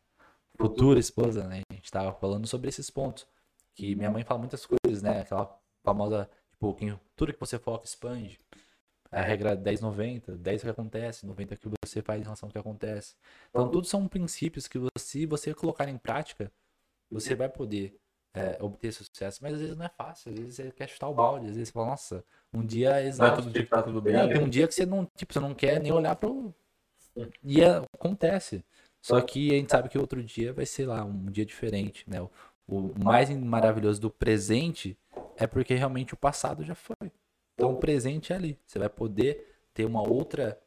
futura esposa, né? A gente tava falando sobre esses pontos. Que minha mãe fala muitas coisas, né? Aquela famosa, tipo, quem, tudo que você foca expande. A regra 10-90, 10 é o que acontece, 90 é o que você faz em relação ao que acontece. Então, tudo são princípios que você, se você colocar em prática, você vai poder é, obter sucesso. Mas às vezes não é fácil, às vezes você quer chutar o balde, às vezes você fala, nossa, um dia é exato. todo dia que tá tudo bem. Né? tem um dia que você não, tipo, você não quer nem olhar pro. E é- acontece. Só que a gente sabe que outro dia vai ser lá, um dia diferente, né? O, o mais maravilhoso do presente é porque realmente o passado já foi. Então o presente é ali. Você vai poder ter uma outra,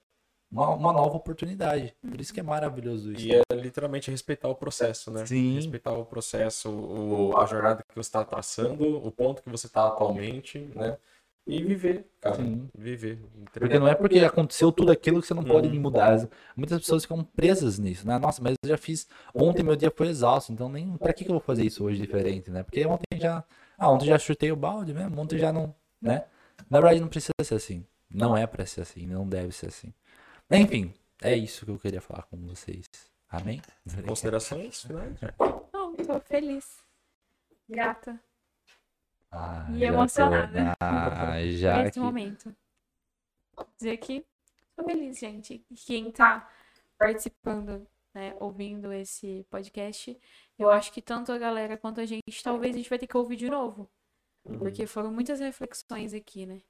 uma, uma nova oportunidade. Por isso que é maravilhoso isso. E é literalmente respeitar o processo, né? Sim. Respeitar o processo, o, a jornada que você está traçando, o ponto que você está atualmente, né? e viver, cara. Sim. Viver. Porque não é porque aconteceu tudo aquilo que você não pode Uhum. mudar. Muitas pessoas ficam presas nisso, né? Nossa, mas eu já fiz. Ontem meu dia foi exausto, então nem. Pra que, que eu vou fazer isso hoje diferente, né? Porque ontem já. Ah, ontem já chutei o balde mesmo, ontem já não. né? Na verdade, não precisa ser assim. Não é pra ser assim, não deve ser assim. Enfim, é isso que eu queria falar com vocês. Amém? Considerações finais? Não, tô feliz. Grata Ah, E emocionada. Ah, já nesse que... momento. Dizer que tô feliz, gente. Quem tá participando, né, ouvindo esse podcast, eu acho que tanto a galera quanto a gente, talvez a gente vai ter que ouvir de novo. Porque foram muitas reflexões aqui, né?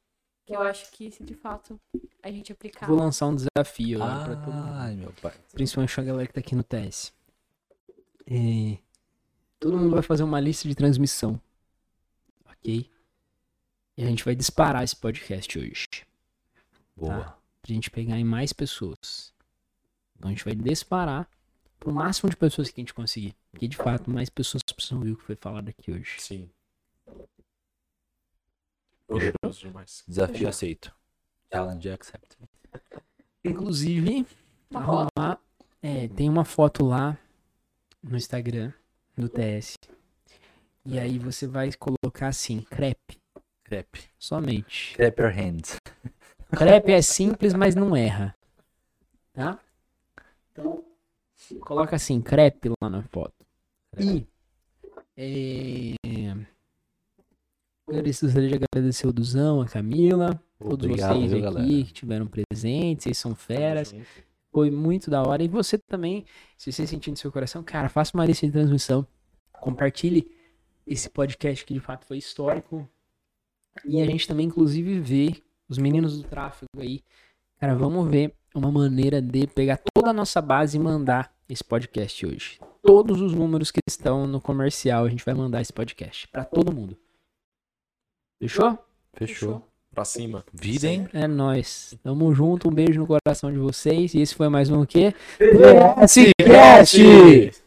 Que eu acho que, se de fato, a gente aplicar. Vou lançar um desafio lá pra todo mundo. Ai, meu pai. Principalmente a galera que tá aqui no TS. É, todo mundo vai fazer uma lista de transmissão. Ok? E a gente vai disparar esse podcast hoje. Boa. Pra gente pegar em mais pessoas. Então a gente vai disparar pro máximo de pessoas que a gente conseguir. Porque de fato, mais pessoas precisam ouvir o que foi falado aqui hoje. Sim. Poderoso demais. Desafio aceito. Challenge accepted. Inclusive, lá. É, tem uma foto lá no Instagram do TS. E aí você vai colocar assim, crepe, Crepe. somente. Crepe your hands. Crepe é simples, mas não erra. Tá? Então, coloca assim, crepe lá na foto. E é, gostaria de agradecer o Duzão, a Camila, todos Obrigado, vocês aqui galera? que tiveram presentes, vocês são feras. Foi muito da hora. E você também, se você sentir no seu coração, cara, faça uma lista de transmissão. Compartilhe esse podcast que de fato foi histórico. E a gente também, inclusive, vê os meninos do tráfego aí. Cara, vamos ver uma maneira de pegar toda a nossa base e mandar esse podcast hoje. Todos os números que estão no comercial, a gente vai mandar esse podcast pra todo mundo. Fechou? Fechou. Pra cima. Vida, hein? É nóis. Tamo junto, um beijo no coração de vocês. E esse foi mais um o quê? PS Cast!